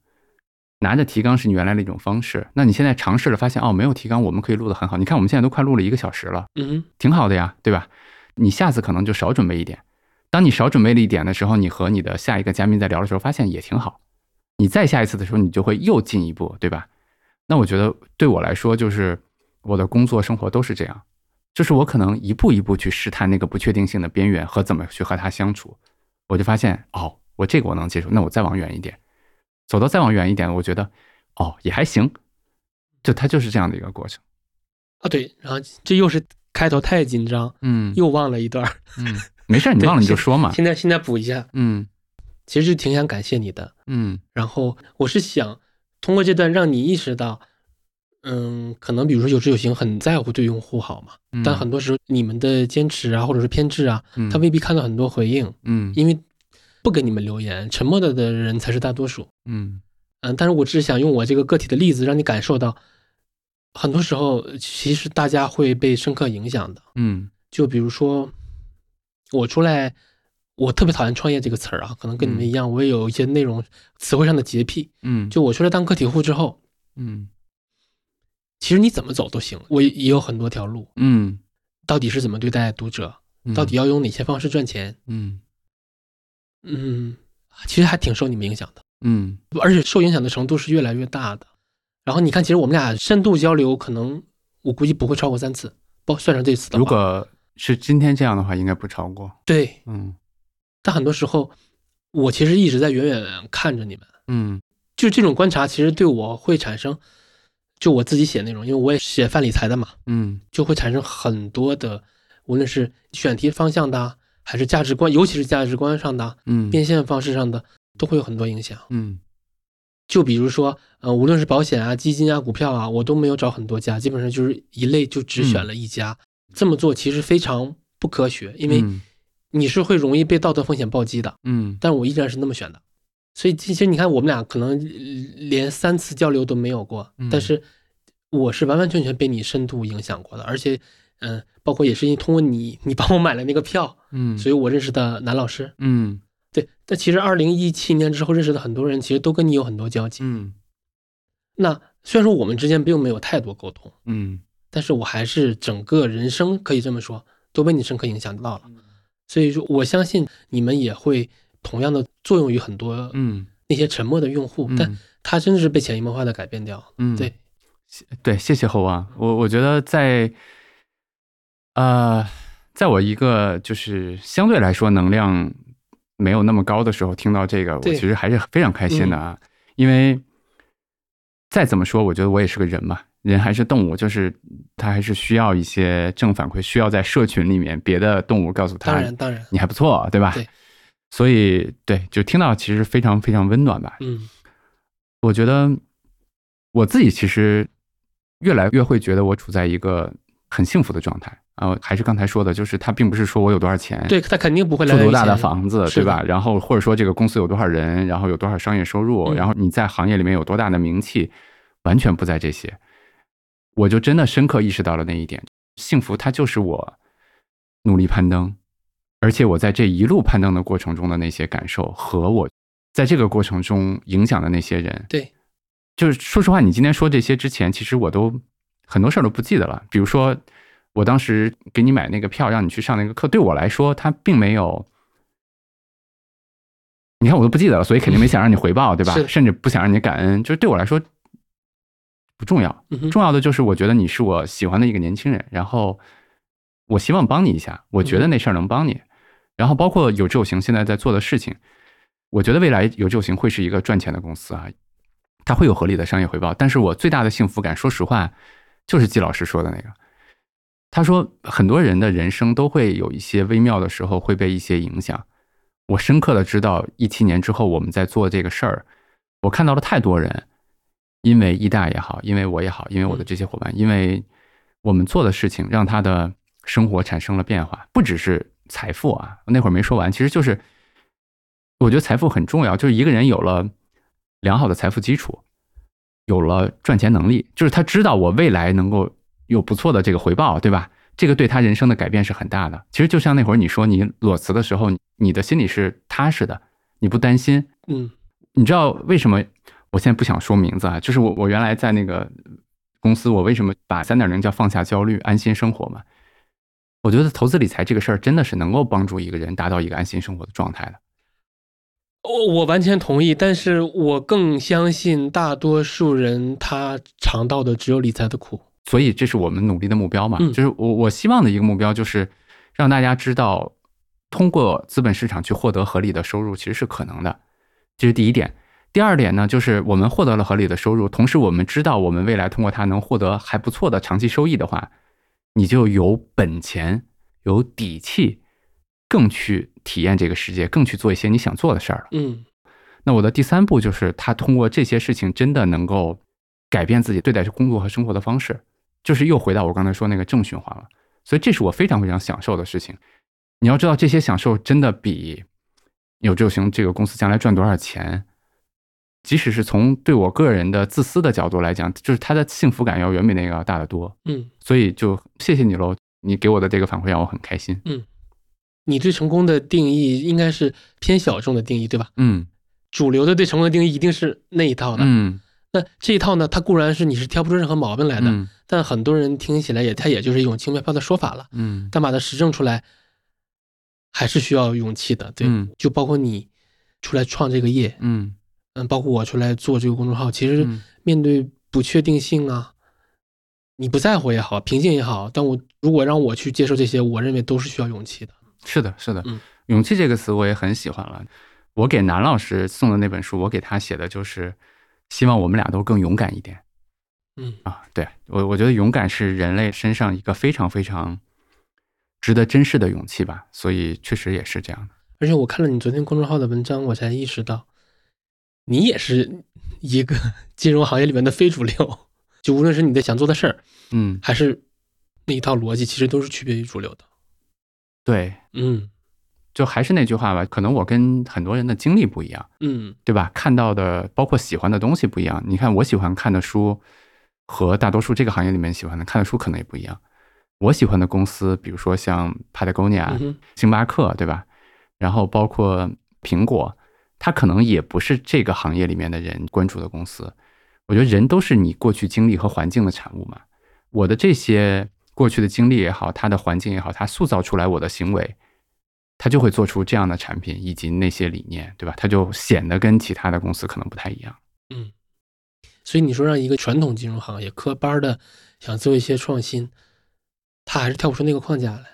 拿着提纲是你原来的一种方式，那你现在尝试了，发现哦，没有提纲我们可以录得很好。你看我们现在都快录了一个小时了，嗯挺好的呀，对吧？你下次可能就少准备一点。当你少准备了一点的时候，你和你的下一个嘉宾在聊的时候，发现也挺好。你再下一次的时候，你就会又进一步，对吧？那我觉得对我来说，就是我的工作生活都是这样，就是我可能一步一步去试探那个不确定性的边缘和怎么去和他相处。我就发现，哦，我这个我能接受，那我再往远一点，走到再往远一点，我觉得，哦，也还行。就它就是这样的一个过程。啊，对，然后这又是开头太紧张，嗯又忘了一段。嗯，没事，你忘了你就说嘛。现在现在补一下，嗯其实就挺想感谢你的。嗯然后我是想通过这段让你意识到，嗯，可能比如说有志有行很在乎对用户好嘛，嗯，但很多时候你们的坚持啊，或者是偏执啊，嗯他未必看到很多回应，嗯因为不给你们留言，沉默的的人才是大多数。嗯。嗯，但是我只是想用我这个个体的例子，让你感受到，很多时候其实大家会被深刻影响的。嗯。就比如说，我出来，我特别讨厌“创业”这个词儿啊，可能跟你们嗯一样，我也有一些内容词汇上的洁癖。嗯。就我出来当个体户之后，嗯。其实你怎么走都行，我也也有很多条路，嗯。到底是怎么对待读者，嗯，到底要用哪些方式赚钱，嗯嗯，其实还挺受你们影响的，嗯而且受影响的程度是越来越大的。然后你看，其实我们俩深度交流，可能我估计不会超过三次，包算上这次的话。如果是今天这样的话，应该不超过。对，嗯但很多时候，我其实一直在远远看着你们。嗯就这种观察，其实对我会产生，就我自己写内容，因为我也写泛理财的嘛，嗯就会产生很多的，无论是选题方向的啊，还是价值观，尤其是价值观上的啊、嗯变现方式上的，都会有很多影响。嗯就比如说，呃，无论是保险啊、基金啊、股票啊，我都没有找很多家，基本上就是一类就只选了一家。这么做其实非常不科学，因为嗯你是会容易被道德风险暴击的。嗯但我依然是那么选的。所以其实你看，我们俩可能呃连三次交流都没有过，嗯但是我是完完全全被你深度影响过的，而且，嗯、包括也是因为通过你，你帮我买了那个票，嗯，所以我认识的男老师。嗯对，但其实二零一七年之后认识的很多人，其实都跟你有很多交集。嗯那虽然说我们之间并没有太多沟通，嗯但是我还是整个人生可以这么说，都被你深刻影响到了。所以说，我相信你们也会同样的作用于很多嗯那些沉默的用户，但嗯他真的是被潜移默化的改变掉。嗯，对，对，谢谢猴王。我我觉得在，呃，在我一个就是相对来说能量没有那么高的时候，听到这个，我其实还是非常开心的啊。因为再怎么说，我觉得我也是个人嘛，人还是动物，就是他还是需要一些正反馈，需要在社群里面别的动物告诉他，当然，当然，你还不错，对吧？对。所以，对，就听到其实非常非常温暖吧。嗯我觉得我自己其实越来越会觉得我处在一个很幸福的状态。啊、还是刚才说的，就是他并不是说我有多少钱，对他肯定不会来住多大的房子，对吧？然后或者说这个公司有多少人，然后有多少商业收入，嗯。然后你在行业里面有多大的名气，完全不在这些。我就真的深刻意识到了那一点，幸福它就是我努力攀登，而且我在这一路攀登的过程中的那些感受和我在这个过程中影响的那些人，对，就是说实话，你今天说这些之前，其实我都很多事儿都不记得了。比如说，我当时给你买那个票，让你去上那个课，对我来说，它并没有，你看我都不记得了，所以肯定没想让你回报，对吧？甚至不想让你感恩，就是对我来说不重要。重要的就是，我觉得你是我喜欢的一个年轻人，然后我希望帮你一下，我觉得那事儿能帮你。然后包括有志有行现在在做的事情，我觉得未来有志有行会是一个赚钱的公司啊，它会有合理的商业回报。但是我最大的幸福感，说实话，就是季老师说的那个，他说很多人的人生都会有一些微妙的时候会被一些影响。我深刻的知道，一七年之后我们在做这个事儿，我看到了太多人，因为易大也好，因为我也好，因为我的这些伙伴，因为我们做的事情，让他的生活产生了变化，不只是财富啊。那会儿没说完，其实就是我觉得财富很重要，就是一个人有了良好的财富基础，有了赚钱能力，就是他知道我未来能够有不错的这个回报，对吧？这个对他人生的改变是很大的。其实就像那会儿你说你裸辞的时候，你的心里是踏实的，你不担心。嗯你知道为什么？我现在不想说名字啊，就是我我原来在那个公司，我为什么把三点零叫放下焦虑，安心生活嘛？我觉得投资理财这个事儿真的是能够帮助一个人达到一个安心生活的状态的。我我完全同意，但是我更相信大多数人他尝到的只有理财的苦。所以这是我们努力的目标嘛，嗯就是我我希望的一个目标就是让大家知道，通过资本市场去获得合理的收入其实是可能的，这是第一点。第二点呢，就是我们获得了合理的收入，同时我们知道我们未来通过它能获得还不错的长期收益的话，你就有本钱、有底气，更去体验这个世界，更去做一些你想做的事儿了。嗯那我的第三步就是，他通过这些事情真的能够改变自己对待工作和生活的方式，就是又回到我刚才说那个正循环了。所以这是我非常非常享受的事情。你要知道，这些享受真的比有志有行这个公司将来赚多少钱，即使是从对我个人的自私的角度来讲，就是他的幸福感要远比那个要大得多。嗯，所以就谢谢你喽，你给我的这个反馈让我很开心。你对成功的定义应该是偏小众的定义，对吧？嗯主流的对成功的定义一定是那一套的。嗯那这一套呢，它固然是你是挑不出任何毛病来的，嗯但很多人听起来也，它也就是一种轻飘飘的说法了。嗯但把它实证出来，还是需要勇气的。对，嗯就包括你出来创这个业，嗯嗯，包括我出来做这个公众号，其实嗯面对不确定性啊，你不在乎也好，平静也好，但我如果让我去接受这些，我认为都是需要勇气的。是的，是的，嗯勇气这个词我也很喜欢了。我给南老师送的那本书，我给他写的就是希望我们俩都更勇敢一点嗯啊。对我，我觉得勇敢是人类身上一个非常非常值得珍视的勇气吧。所以确实也是这样的。而且我看了你昨天公众号的文章，我才意识到，你也是一个金融行业里面的非主流。就无论是你的想做的事儿，嗯，还是那一套逻辑，其实都是区别于主流的。对，嗯就还是那句话吧，可能我跟很多人的经历不一样，嗯对吧？看到的包括喜欢的东西不一样。你看，我喜欢看的书和大多数这个行业里面喜欢的看的书可能也不一样。我喜欢的公司，比如说像 Patagonia、嗯星巴克，对吧？然后包括苹果，它可能也不是这个行业里面的人关注的公司。我觉得人都是你过去经历和环境的产物嘛。我的这些过去的经历也好，他的环境也好，他塑造出来我的行为，他就会做出这样的产品以及那些理念，对吧？他就显得跟其他的公司可能不太一样。嗯。所以你说让一个传统金融行业科班的想做一些创新，他还是跳不出那个框架来。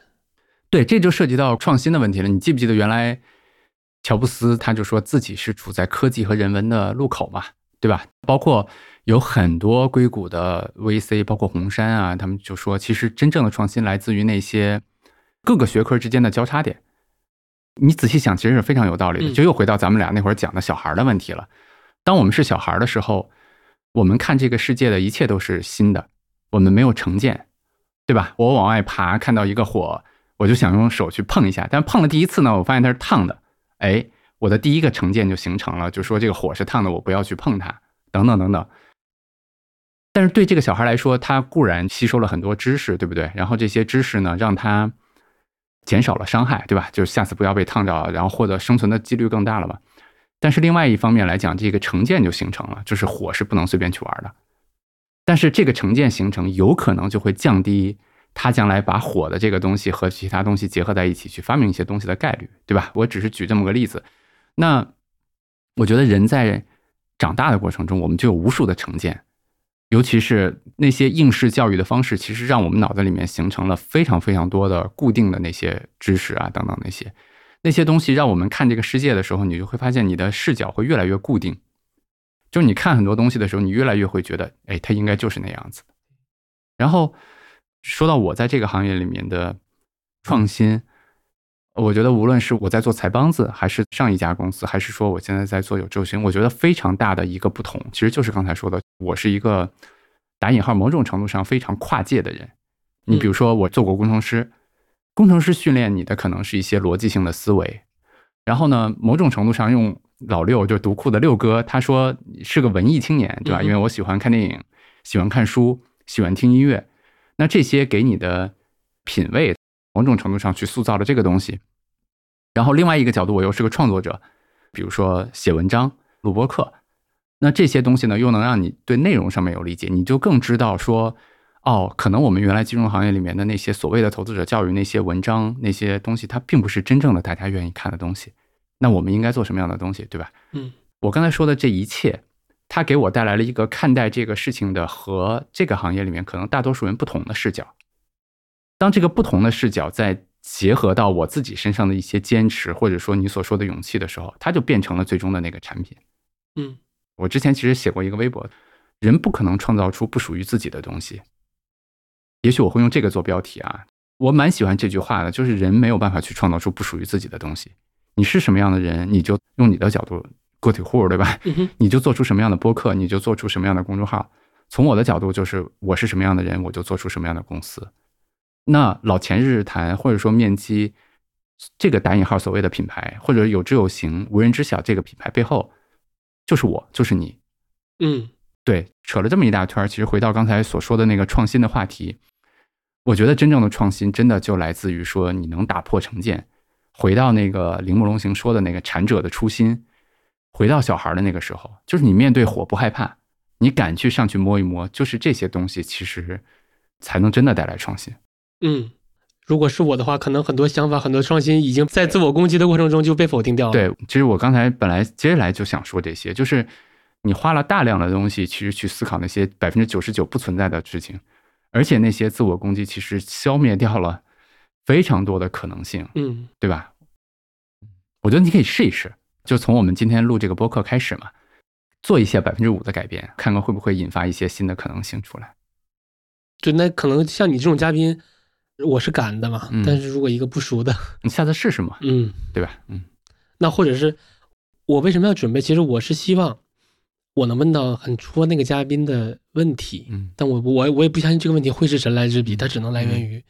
对，这就涉及到创新的问题了。你记不记得原来乔布斯他就说自己是处在科技和人文的路口嘛，对吧？包括有很多硅谷的 VC，包括红杉啊，他们就说，其实真正的创新来自于那些各个学科之间的交叉点。你仔细想，其实是非常有道理的。嗯就又回到咱们俩那会儿讲的小孩的问题了。当我们是小孩的时候，我们看这个世界的一切都是新的，我们没有成见，对吧？我往外爬，看到一个火，我就想用手去碰一下，但碰了第一次呢，我发现它是烫的，哎，我的第一个成见就形成了，就说这个火是烫的，我不要去碰它，等等等等。但是对这个小孩来说，他固然吸收了很多知识，对不对？然后这些知识呢，让他减少了伤害，对吧？就是下次不要被烫着，然后获得生存的几率更大了吧。但是另外一方面来讲，这个成见就形成了，就是火是不能随便去玩的。但是这个成见形成，有可能就会降低他将来把火的这个东西和其他东西结合在一起去发明一些东西的概率，对吧？我只是举这么个例子。那我觉得人在长大的过程中，我们就有无数的成见，尤其是那些应试教育的方式，其实让我们脑子里面形成了非常非常多的固定的那些知识啊，等等那些那些东西，让我们看这个世界的时候，你就会发现你的视角会越来越固定。就你看很多东西的时候，你越来越会觉得，哎，它应该就是那样子。然后说到我在这个行业里面的创新，我觉得无论是我在做财帮子，还是上一家公司，还是说我现在在做有周星，我觉得非常大的一个不同，其实就是刚才说的，我是一个打引号某种程度上非常跨界的人。你比如说，我做过工程师，工程师训练你的可能是一些逻辑性的思维，然后呢，某种程度上用老六就是读库的六哥，他说是个文艺青年，对吧？嗯因为我喜欢看电影，喜欢看书，喜欢听音乐，那这些给你的品味，某种程度上去塑造了这个东西。然后另外一个角度，我又是个创作者，比如说写文章、录播课，那这些东西呢，又能让你对内容上面有理解，你就更知道说，哦，可能我们原来金融行业里面的那些所谓的投资者教育那些文章那些东西，它并不是真正的大家愿意看的东西。那我们应该做什么样的东西，对吧？嗯，我刚才说的这一切，它给我带来了一个看待这个事情的和这个行业里面可能大多数人不同的视角。当这个不同的视角在结合到我自己身上的一些坚持，或者说你所说的勇气的时候，它就变成了最终的那个产品。嗯，我之前其实写过一个微博，人不可能创造出不属于自己的东西。也许我会用这个做标题啊。我蛮喜欢这句话的，就是人没有办法去创造出不属于自己的东西。你是什么样的人，你就用你的角度个体户，对吧？你就做出什么样的播客，你就做出什么样的公众号。从我的角度，就是我是什么样的人，我就做出什么样的公司。那老钱日日谈，或者说面基这个打引号所谓的品牌，或者有知有行无人知晓这个品牌背后，就是我，就是你。嗯，对，扯了这么一大圈，其实回到刚才所说的那个创新的话题。我觉得真正的创新，真的就来自于说你能打破成见，回到那个铃木龙行说的那个禅者的初心，回到小孩的那个时候，就是你面对火不害怕，你敢去上去摸一摸，就是这些东西其实才能真的带来创新。嗯，如果是我的话，可能很多想法、很多创新已经在自我攻击的过程中就被否定掉了。对，其实我刚才本来接下来就想说这些，就是你花了大量的东西，其实去思考那些百分之九十九不存在的事情。而且那些自我攻击其实消灭掉了非常多的可能性，嗯，对吧？我觉得你可以试一试，就从我们今天录这个播客开始嘛，做一些百分之五的改变，看看会不会引发一些新的可能性出来。对，那可能像你这种嘉宾，我是敢的嘛。但是如果一个不熟的，你下次试试嘛，嗯，对吧？嗯，那或者是我为什么要准备？其实我是希望。我能问到很戳那个嘉宾的问题，嗯，但我我我也不相信这个问题会是神来之笔，它只能来源于，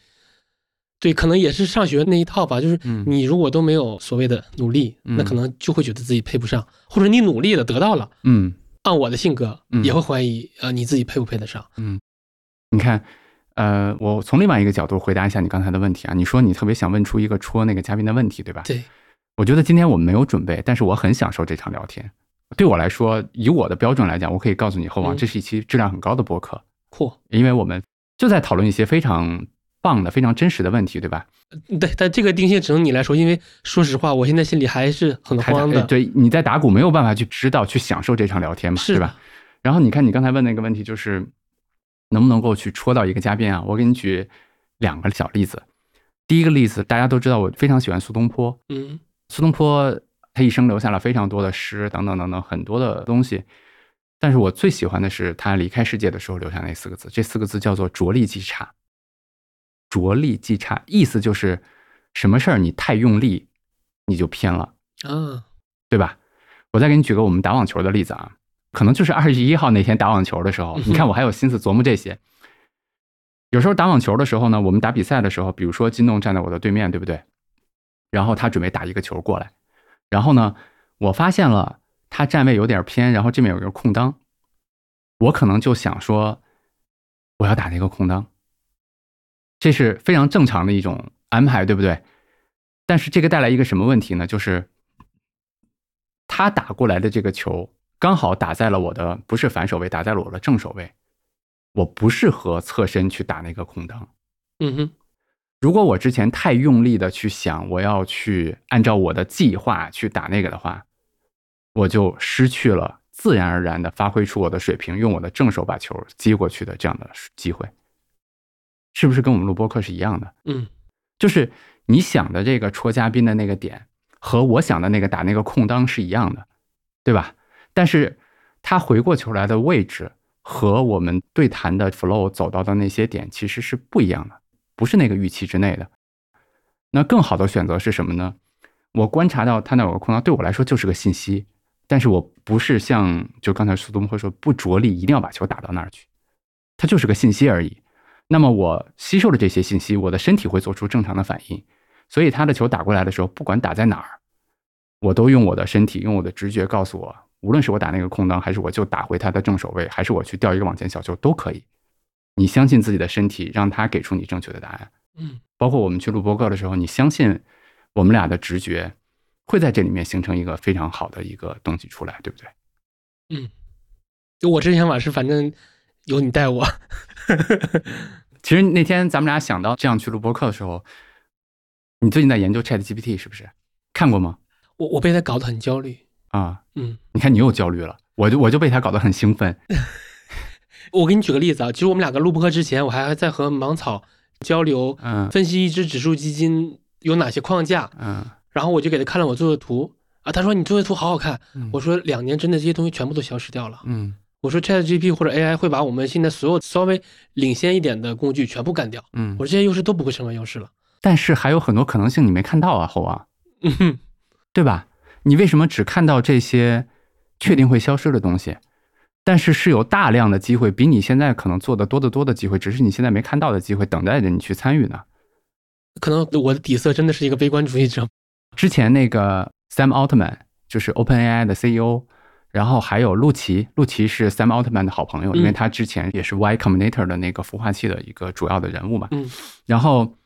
对，可能也是上学那一套吧，就是你如果都没有所谓的努力，那可能就会觉得自己配不上，或者你努力了得到了，嗯，按我的性格也会怀疑，呃，你自己配不配得上？嗯，你看，呃，我从另外一个角度回答一下你刚才的问题啊，你说你特别想问出一个戳那个嘉宾的问题，对吧？对，我觉得今天我们没有准备，但是我很享受这场聊天。对我来说，以我的标准来讲，我可以告诉你，后王，这是一期质量很高的播客。嚯！因为我们就在讨论一些非常棒的、非常真实的问题，对吧？对，但这个定性只能你来说，因为说实话，我现在心里还是很慌的。对，你在打鼓没有办法去知道、去享受这场聊天嘛，是吧？然后你看，你刚才问那个问题，就是能不能够去戳到一个嘉宾啊？我给你举两个小例子。第一个例子，大家都知道，我非常喜欢苏东坡。嗯，苏东坡。他一生留下了非常多的诗，等等等等很多的东西，但是我最喜欢的是他离开世界的时候留下那四个字，这四个字叫做“着力即差”。着力即差，意思就是什么事儿你太用力，你就偏了啊，对吧？我再给你举个我们打网球的例子啊，可能就是二十一号那天打网球的时候，你看我还有心思琢磨这些。有时候打网球的时候呢，我们打比赛的时候，比如说金栋站在我的对面，对不对？然后他准备打一个球过来。然后呢，我发现了他站位有点偏，然后这边有一个空当，我可能就想说，我要打那个空当，这是非常正常的一种安排，对不对？但是这个带来一个什么问题呢？就是他打过来的这个球刚好打在了我的不是反手位，打在了我的正手位，我不适合侧身去打那个空档。嗯哼。如果我之前太用力的去想我要去按照我的计划去打那个的话，我就失去了自然而然的发挥出我的水平，用我的正手把球接过去的这样的机会，是不是跟我们录播课是一样的？嗯，就是你想的这个戳嘉宾的那个点和我想的那个打那个空档是一样的，对吧？但是他回过球来的位置和我们对谈的 flow 走到的那些点其实是不一样的。不是那个预期之内的，那更好的选择是什么呢？我观察到他那有个空档，对我来说就是个信息，但是我不是像就刚才苏东坡说不着力一定要把球打到那儿去，它就是个信息而已。那么我吸收了这些信息，我的身体会做出正常的反应，所以他的球打过来的时候，不管打在哪儿，我都用我的身体，用我的直觉告诉我，无论是我打那个空档，还是我就打回他的正手位，还是我去吊一个网前小球都可以。你相信自己的身体，让他给出你正确的答案。嗯，包括我们去录播课的时候，你相信我们俩的直觉会在这里面形成一个非常好的一个东西出来，对不对？嗯，就我这想法是，反正有你带我。其实那天咱们俩想到这样去录播课的时候，你最近在研究 Chat GPT 是不是？看过吗？我我被他搞得很焦虑啊。嗯，你看你又焦虑了，我就我就被他搞得很兴奋。我给你举个例子啊，其实我们两个录播课之前，我还在和芒草交流，嗯，分析一只指数基金有哪些框架，嗯，然后我就给他看了我做的图啊，他说你做的图好好看，我说两年真的这些东西全部都消失掉了，嗯，我说 ChatGPT 或者 AI 会把我们现在所有稍微领先一点的工具全部干掉。嗯我，说这些优势都不会成为优势了。但是还有很多可能性你没看到啊，猴王，嗯哼，对吧？你为什么只看到这些确定会消失的东西？但是是有大量的机会，比你现在可能做的多得多的机会，只是你现在没看到的机会，等待着你去参与呢。可能我的底色真的是一个悲观主义者。之前那个 Sam Altman 就是 OpenAI 的 CEO，然后还有陆琪，陆琪是 Sam Altman 的好朋友，因为嗯他之前也是 Y Combinator 的那个孵化器的一个主要的人物嘛。嗯然后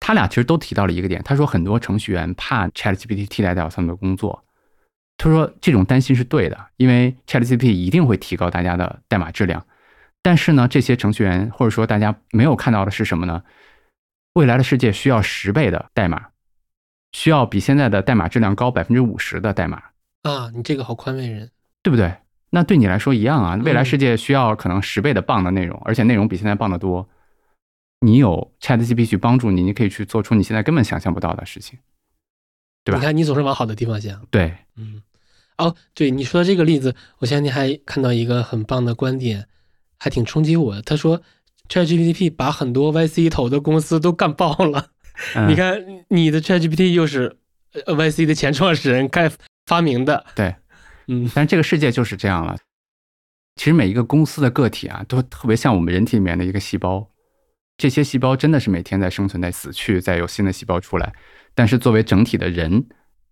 他俩其实都提到了一个点，他说很多程序员怕 ChatGPT 替代掉他们的工作。他说这种担心是对的，因为 ChatGPT 一定会提高大家的代码质量。但是呢，这些程序员或者说大家没有看到的是什么呢？未来的世界需要十倍的代码，需要比现在的代码质量高百分之五十的代码，啊，你这个好宽慰人。对不对？那对你来说一样啊。未来世界需要可能十倍的棒的内容，而且内容比现在棒得多。你有 ChatGPT 去帮助你，你可以去做出你现在根本想象不到的事情。对吧你看，你总是往好的地方想。对，嗯，哦，对你说的这个例子，我前两天还看到一个很棒的观点，还挺冲击我的。他说，ChatGPT 把很多 YC 投的公司都干爆了。嗯你看，你的 ChatGPT 又是呃 YC 的前创始人开发明的。对，嗯但是这个世界就是这样了。其实每一个公司的个体啊，都特别像我们人体里面的一个细胞。这些细胞真的是每天在生存、在死去，在有新的细胞出来。但是作为整体的人，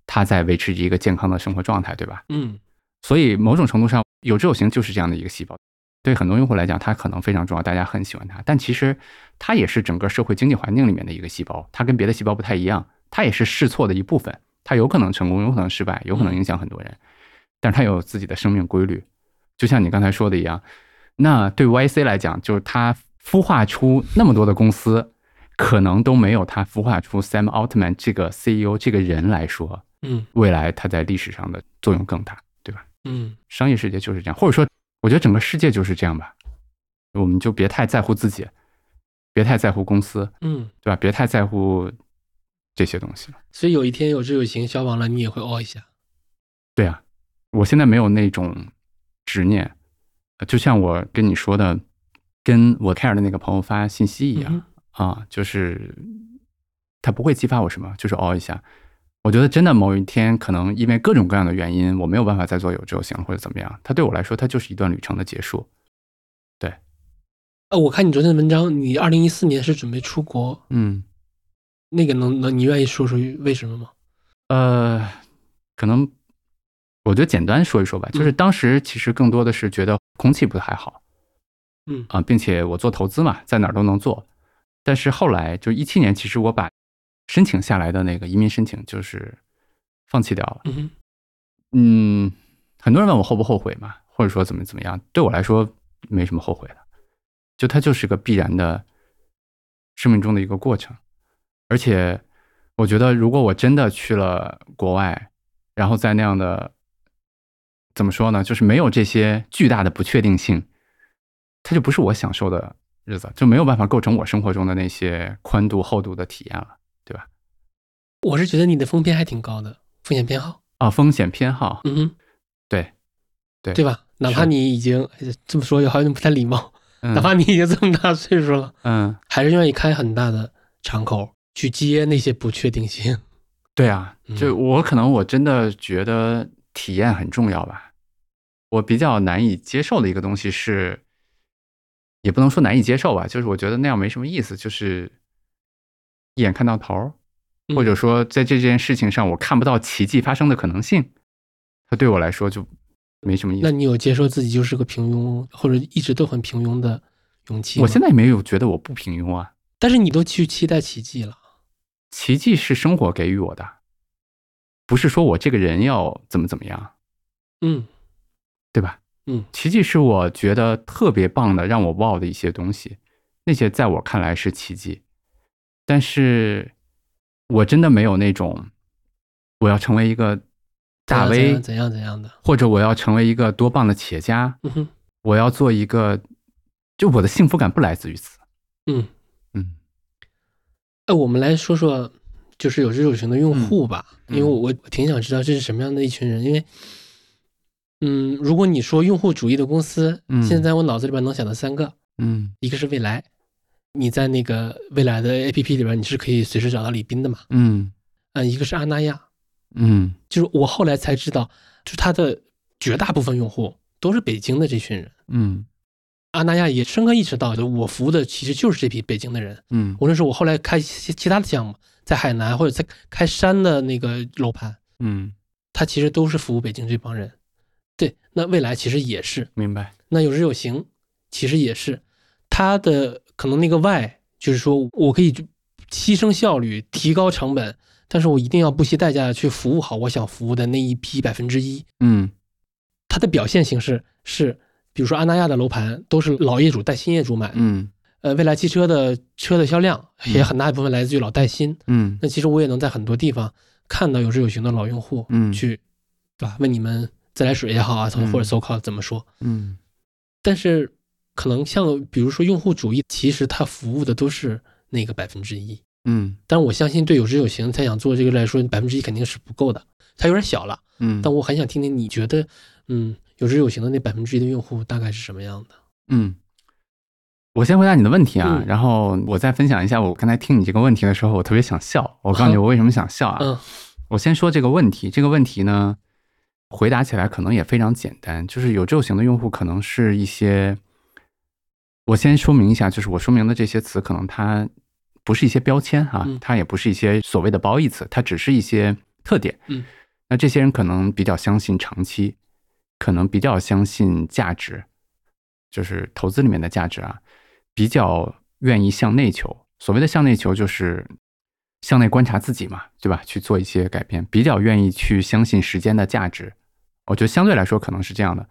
他在维持一个健康的生活状态，对吧？嗯所以某种程度上，有志有行就是这样的一个细胞。对很多用户来讲，它可能非常重要，大家很喜欢它。但其实它也是整个社会经济环境里面的一个细胞，它跟别的细胞不太一样，它也是试错的一部分。它有可能成功，有可能失败，有可能影响很多人，但是它有自己的生命规律。就像你刚才说的一样，那对 YC 来讲，就是它孵化出那么多的公司，可能都没有他孵化出 Sam Altman 这个 CEO 这个人来说，嗯未来他在历史上的作用更大，对吧？嗯商业世界就是这样，或者说，我觉得整个世界就是这样吧。我们就别太在乎自己，别太在乎公司，嗯。对吧？别太在乎这些东西了。所以有一天有志有行消亡了，你也会哦一下。对啊，我现在没有那种执念，呃就像我跟你说的，跟我 care 的那个朋友发信息一样、嗯啊，就是他不会激发我什么，就是哦一下。我觉得真的某一天，可能因为各种各样的原因，我没有办法再做有志有行，或者怎么样，它对我来说，它就是一段旅程的结束。对呃，我看你昨天的文章，你二零一四年是准备出国，嗯，那个能能你愿意说说为什么吗？呃，可能我觉得简单说一说吧，就是当时其实更多的是觉得空气不太好，嗯啊，并且我做投资嘛，在哪儿都能做。但是后来就一七年，其实我把申请下来的那个移民申请就是放弃掉了。嗯嗯，很多人问我后不后悔嘛，或者说怎么怎么样，对我来说没什么后悔的，就它就是个必然的生命中的一个过程。而且我觉得，如果我真的去了国外，然后在那样的怎么说呢，就是没有这些巨大的不确定性，它就不是我享受的日子，就没有办法构成我生活中的那些宽度厚度的体验了，对吧？我是觉得你的风偏还挺高的，风险偏好，啊，风险偏好，嗯哼，对，对对吧？哪怕你已经哎这么说，好像不太礼貌，嗯哪怕你已经这么大岁数了，嗯，还是愿意开很大的敞口去接那些不确定性。对啊，就嗯我可能我真的觉得体验很重要吧。我比较难以接受的一个东西是，也不能说难以接受吧，就是我觉得那样没什么意思，就是一眼看到头儿，或者说在这件事情上我看不到奇迹发生的可能性，它对我来说就没什么意思。那你有接受自己就是个平庸或者一直都很平庸的勇气？我现在也没有觉得我不平庸啊，但是你都去期待奇迹了。奇迹是生活给予我的，不是说我这个人要怎么怎么样。嗯对吧？嗯，奇迹是我觉得特别棒的，让我 wow 的一些东西，那些在我看来是奇迹，但是我真的没有那种我要成为一个大 V，怎样怎样的。或者我要成为一个多棒的企业家，嗯，我要做一个，就我的幸福感不来自于此。嗯，嗯。哎，我们来说说就是有志有行的用户吧，嗯。因为我我挺想知道这是什么样的一群人，因为嗯，如果你说用户主义的公司，嗯现在我脑子里边能想到三个，嗯一个是未来，你在那个未来的 APP 里边你是可以随时找到李斌的嘛，嗯嗯，一个是阿那亚，嗯就是我后来才知道，就是它的绝大部分用户都是北京的这群人。嗯阿那亚也深刻意识到，我服务的其实就是这批北京的人。嗯无论是我后来开其其他的项目，在海南或者在开山的那个楼盘，嗯，它其实都是服务北京这帮人。对，那未来其实也是，明白。那有日有行其实也是，它的可能那个 Y 就是说我可以牺牲效率，提高成本，但是我一定要不惜代价地去服务好我想服务的那一批百分之一。嗯它的表现形式是，比如说安那亚的楼盘都是老业主带新业主买，嗯呃，未来汽车的车的销量也很大一部分来自于老带新。嗯那其实我也能在很多地方看到有志有行的老用户，嗯去，对吧？问你们自来水也好啊，嗯或者搜考怎么说？嗯但是可能像比如说用户主义，其实它服务的都是那个百分之一。嗯但我相信对有知有行他想做这个来说，百分之一肯定是不够的，它有点小了。嗯，但我很想听听你觉得，嗯，有知有行的那百分之一的用户大概是什么样的？嗯，我先回答你的问题啊，嗯然后我再分享一下我刚才听你这个问题的时候，我特别想笑。我告诉你我为什么想笑啊？嗯我先说这个问题，这个问题呢，回答起来可能也非常简单，就是有这种型的用户可能是一些，我先说明一下，就是我说明的这些词，可能它不是一些标签哈、嗯它也不是一些所谓的褒义词，它只是一些特点。嗯，那这些人可能比较相信长期，可能比较相信价值，就是投资里面的价值啊，比较愿意向内求。所谓的向内求，就是向内观察自己嘛，对吧？去做一些改变，比较愿意去相信时间的价值。我觉得相对来说可能是这样的，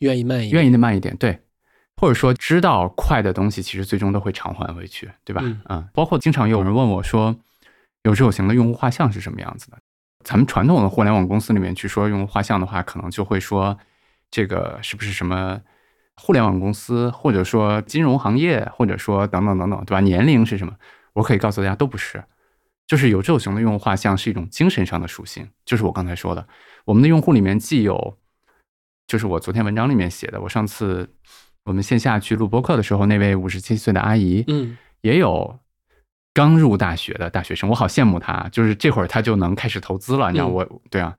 愿意慢一点，愿意的慢一点，对，或者说知道快的东西，其实最终都会偿还回去，对吧？嗯包括经常有人问我说，有志有型的用户画像是什么样子的？咱们传统的互联网公司里面去说用户画像的话，可能就会说这个是不是什么互联网公司，或者说金融行业，或者说等等等等，对吧？年龄是什么？我可以告诉大家都不是，就是有志有行的用户画像是一种精神上的属性，就是我刚才说的，我们的用户里面既有，就是我昨天文章里面写的，我上次我们线下去录播客的时候，那位五十七岁的阿姨，嗯也有刚入大学的大学生，我好羡慕他，就是这会儿他就能开始投资了，你知道嗯我，对啊，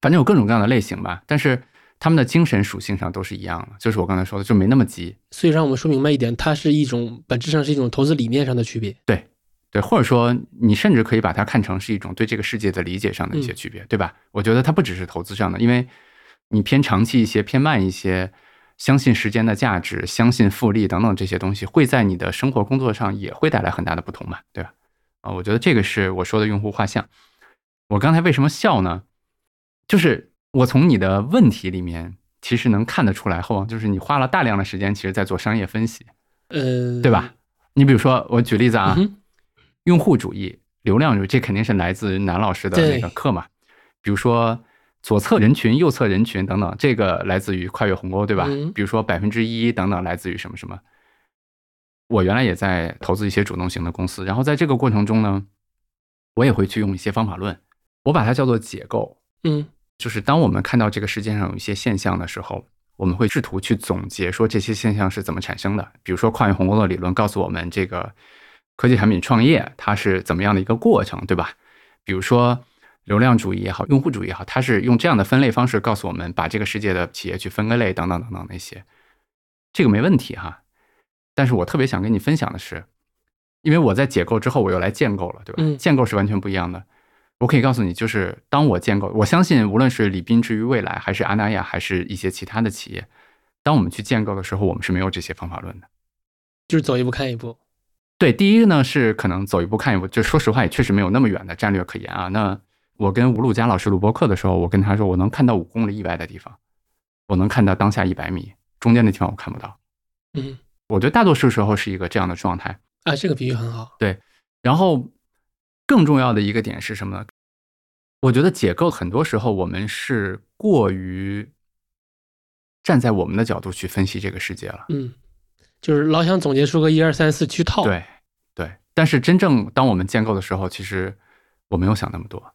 反正有各种各样的类型吧，但是他们的精神属性上都是一样的，就是我刚才说的，就没那么急，所以让我们说明白一点，它是一种本质上是一种投资理念上的区别。对，或者说你甚至可以把它看成是一种对这个世界的理解上的一些区别，对吧？我觉得它不只是投资上的，因为你偏长期一些、偏慢一些，相信时间的价值、相信复利等等这些东西，会在你的生活工作上也会带来很大的不同嘛，对吧？啊，我觉得这个是我说的用户画像。我刚才为什么笑呢？就是我从你的问题里面其实能看得出来，后王就是你花了大量的时间，其实在做商业分析，呃，对吧？你比如说，我举例子啊，用户主义、流量主义，这肯定是来自南老师的那个课嘛。比如说左侧人群、右侧人群等等，这个来自于跨越鸿沟，对吧？嗯比如说百分之一等等，来自于什么什么。我原来也在投资一些主动型的公司，然后在这个过程中呢，我也会去用一些方法论，我把它叫做解构。嗯就是当我们看到这个世界上有一些现象的时候，我们会试图去总结说这些现象是怎么产生的。比如说跨越鸿沟的理论告诉我们，这个科技产品创业它是怎么样的一个过程，对吧？比如说流量主义也好，用户主义也好，它是用这样的分类方式告诉我们，把这个世界的企业去分个类，等等等等那些，这个没问题哈。但是我特别想跟你分享的是，因为我在解构之后，我又来建构了，对吧？嗯建构是完全不一样的。我可以告诉你，就是当我建构，我相信无论是李斌至于未来，还是阿那亚，还是一些其他的企业，当我们去建构的时候，我们是没有这些方法论的。就是走一步看一步。对，第一呢是可能走一步看一步，就说实话也确实没有那么远的战略可言啊。那我跟吴路佳老师录播课的时候，我跟他说，我能看到五公里以外的地方，我能看到当下一百米，中间的地方我看不到。嗯我觉得大多数时候是一个这样的状态。啊，这个比喻很好。对然后更重要的一个点是什么呢？我觉得解构很多时候我们是过于站在我们的角度去分析这个世界了。嗯，就是老想总结出个一二三四去套。，对对，但是真正当我们建构的时候，其实我没有想那么多。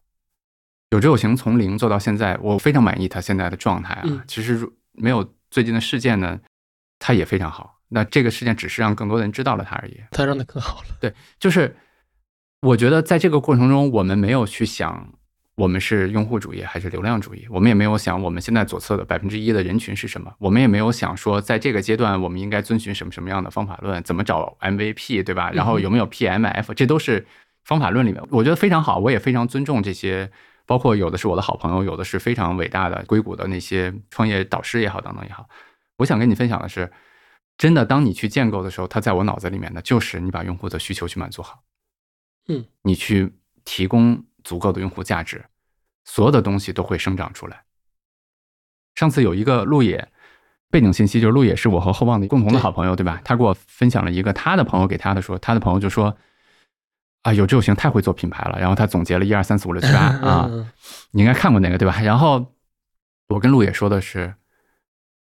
有志有行从零做到现在，我非常满意他现在的状态啊。嗯其实没有最近的事件呢，他也非常好。那这个事件只是让更多人知道了他而已。他让他更好了。对就是我觉得在这个过程中，我们没有去想我们是用户主义还是流量主义，我们也没有想我们现在左侧的百分之一的人群是什么，我们也没有想说在这个阶段我们应该遵循什么什么样的方法论，怎么找 MVP，对吧？然后有没有 PMF，这都是方法论里面，我觉得非常好，我也非常尊重这些。包括有的是我的好朋友，有的是非常伟大的硅谷的那些创业导师也好，等等也好。我想跟你分享的是，真的，当你去建构的时候，它在我脑子里面的就是你把用户的需求去满足好，嗯，你去提供足够的用户价值，所有的东西都会生长出来。上次有一个路野背景信息，就是路野是我和厚望的共同的好朋友，对吧？他给我分享了一个他的朋友给他的说，他的朋友就说啊，有志有行太会做品牌了，然后他总结了一二三四五六七八啊，嗯，你应该看过那个对吧？然后我跟路野说的是，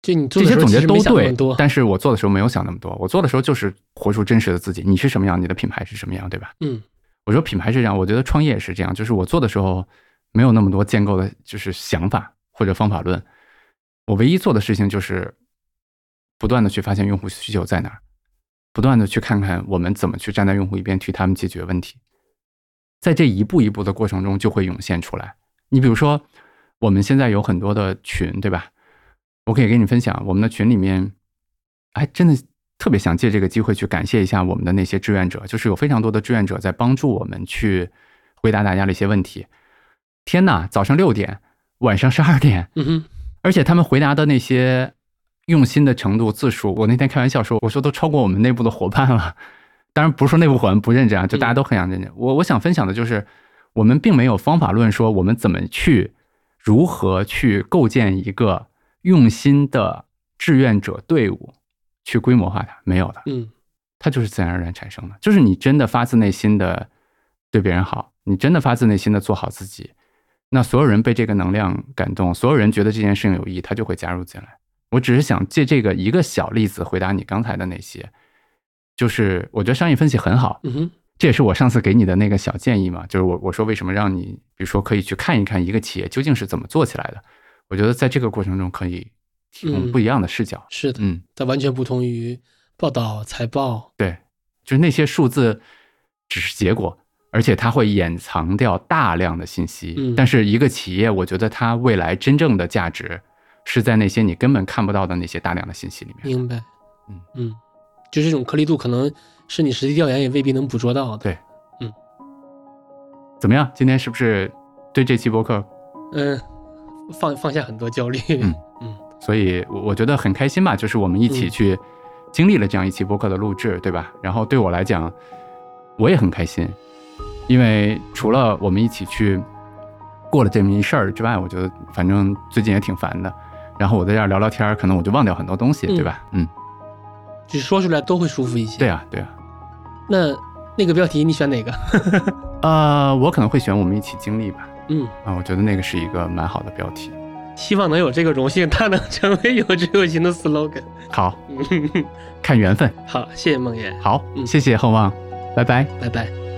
就你做这些总结都对，，但是我做的时候没有想那么多，我做的时候就是活出真实的自己，你是什么样，你的品牌是什么样，对吧？嗯我说品牌是这样，我觉得创业也是这样，就是我做的时候没有那么多建构的，就是想法或者方法论，我唯一做的事情就是不断的去发现用户需求在哪儿，不断的去看看我们怎么去站在用户一边替他们解决问题，在这一步一步的过程中就会涌现出来。你比如说，我们现在有很多的群，对吧？我可以跟你分享，我们的群里面，哎，真的特别想借这个机会去感谢一下我们的那些志愿者，就是有非常多的志愿者在帮助我们去回答大家的一些问题。天呐，早上六点，晚上十二点，嗯哼，而且他们回答的那些用心的程度、字数，我那天开玩笑说，我说都超过我们内部的伙伴了。当然不是说内部伙伴不认真啊，就大家都很想认真。我我想分享的就是，我们并没有方法论说我们怎么去如何去构建一个用心的志愿者队伍，去规模化它，没有的。嗯。它就是自然而然产生的，就是你真的发自内心的对别人好，你真的发自内心的做好自己，那所有人被这个能量感动，所有人觉得这件事情有意义，他就会加入进来。我只是想借这个一个小例子回答你刚才的那些，就是我觉得商业分析很好，嗯哼，这也是我上次给你的那个小建议嘛，就是我我说为什么让你，比如说可以去看一看一个企业究竟是怎么做起来的，我觉得在这个过程中可以提供嗯不一样的视角，是的，嗯它完全不同于报道、财报。对，就是那些数字只是结果，而且它会掩藏掉大量的信息。嗯但是一个企业，我觉得它未来真正的价值是在那些你根本看不到的那些大量的信息里面。明白。嗯嗯，就这种颗粒度，可能是你实地调研也未必能捕捉到的。对怎么样？今天是不是对这期播客？嗯，放放下很多焦虑。嗯所以我我觉得很开心吧，就是我们一起嗯去经历了这样一期播客的录制，对吧？然后对我来讲，我也很开心，因为除了我们一起去过了这么一事儿之外，我觉得反正最近也挺烦的。然后我在这儿聊聊天儿，可能我就忘掉很多东西，嗯对吧？嗯，就是说出来都会舒服一些。对啊，对啊。那那个标题你选哪个？呃，我可能会选我们一起经历吧。嗯，啊，我觉得那个是一个蛮好的标题。希望能有这个荣幸，它能成为有志有行的 slogan。好，嗯，看缘分。好，谢谢梦妍，好，嗯谢谢厚望，拜拜。拜拜。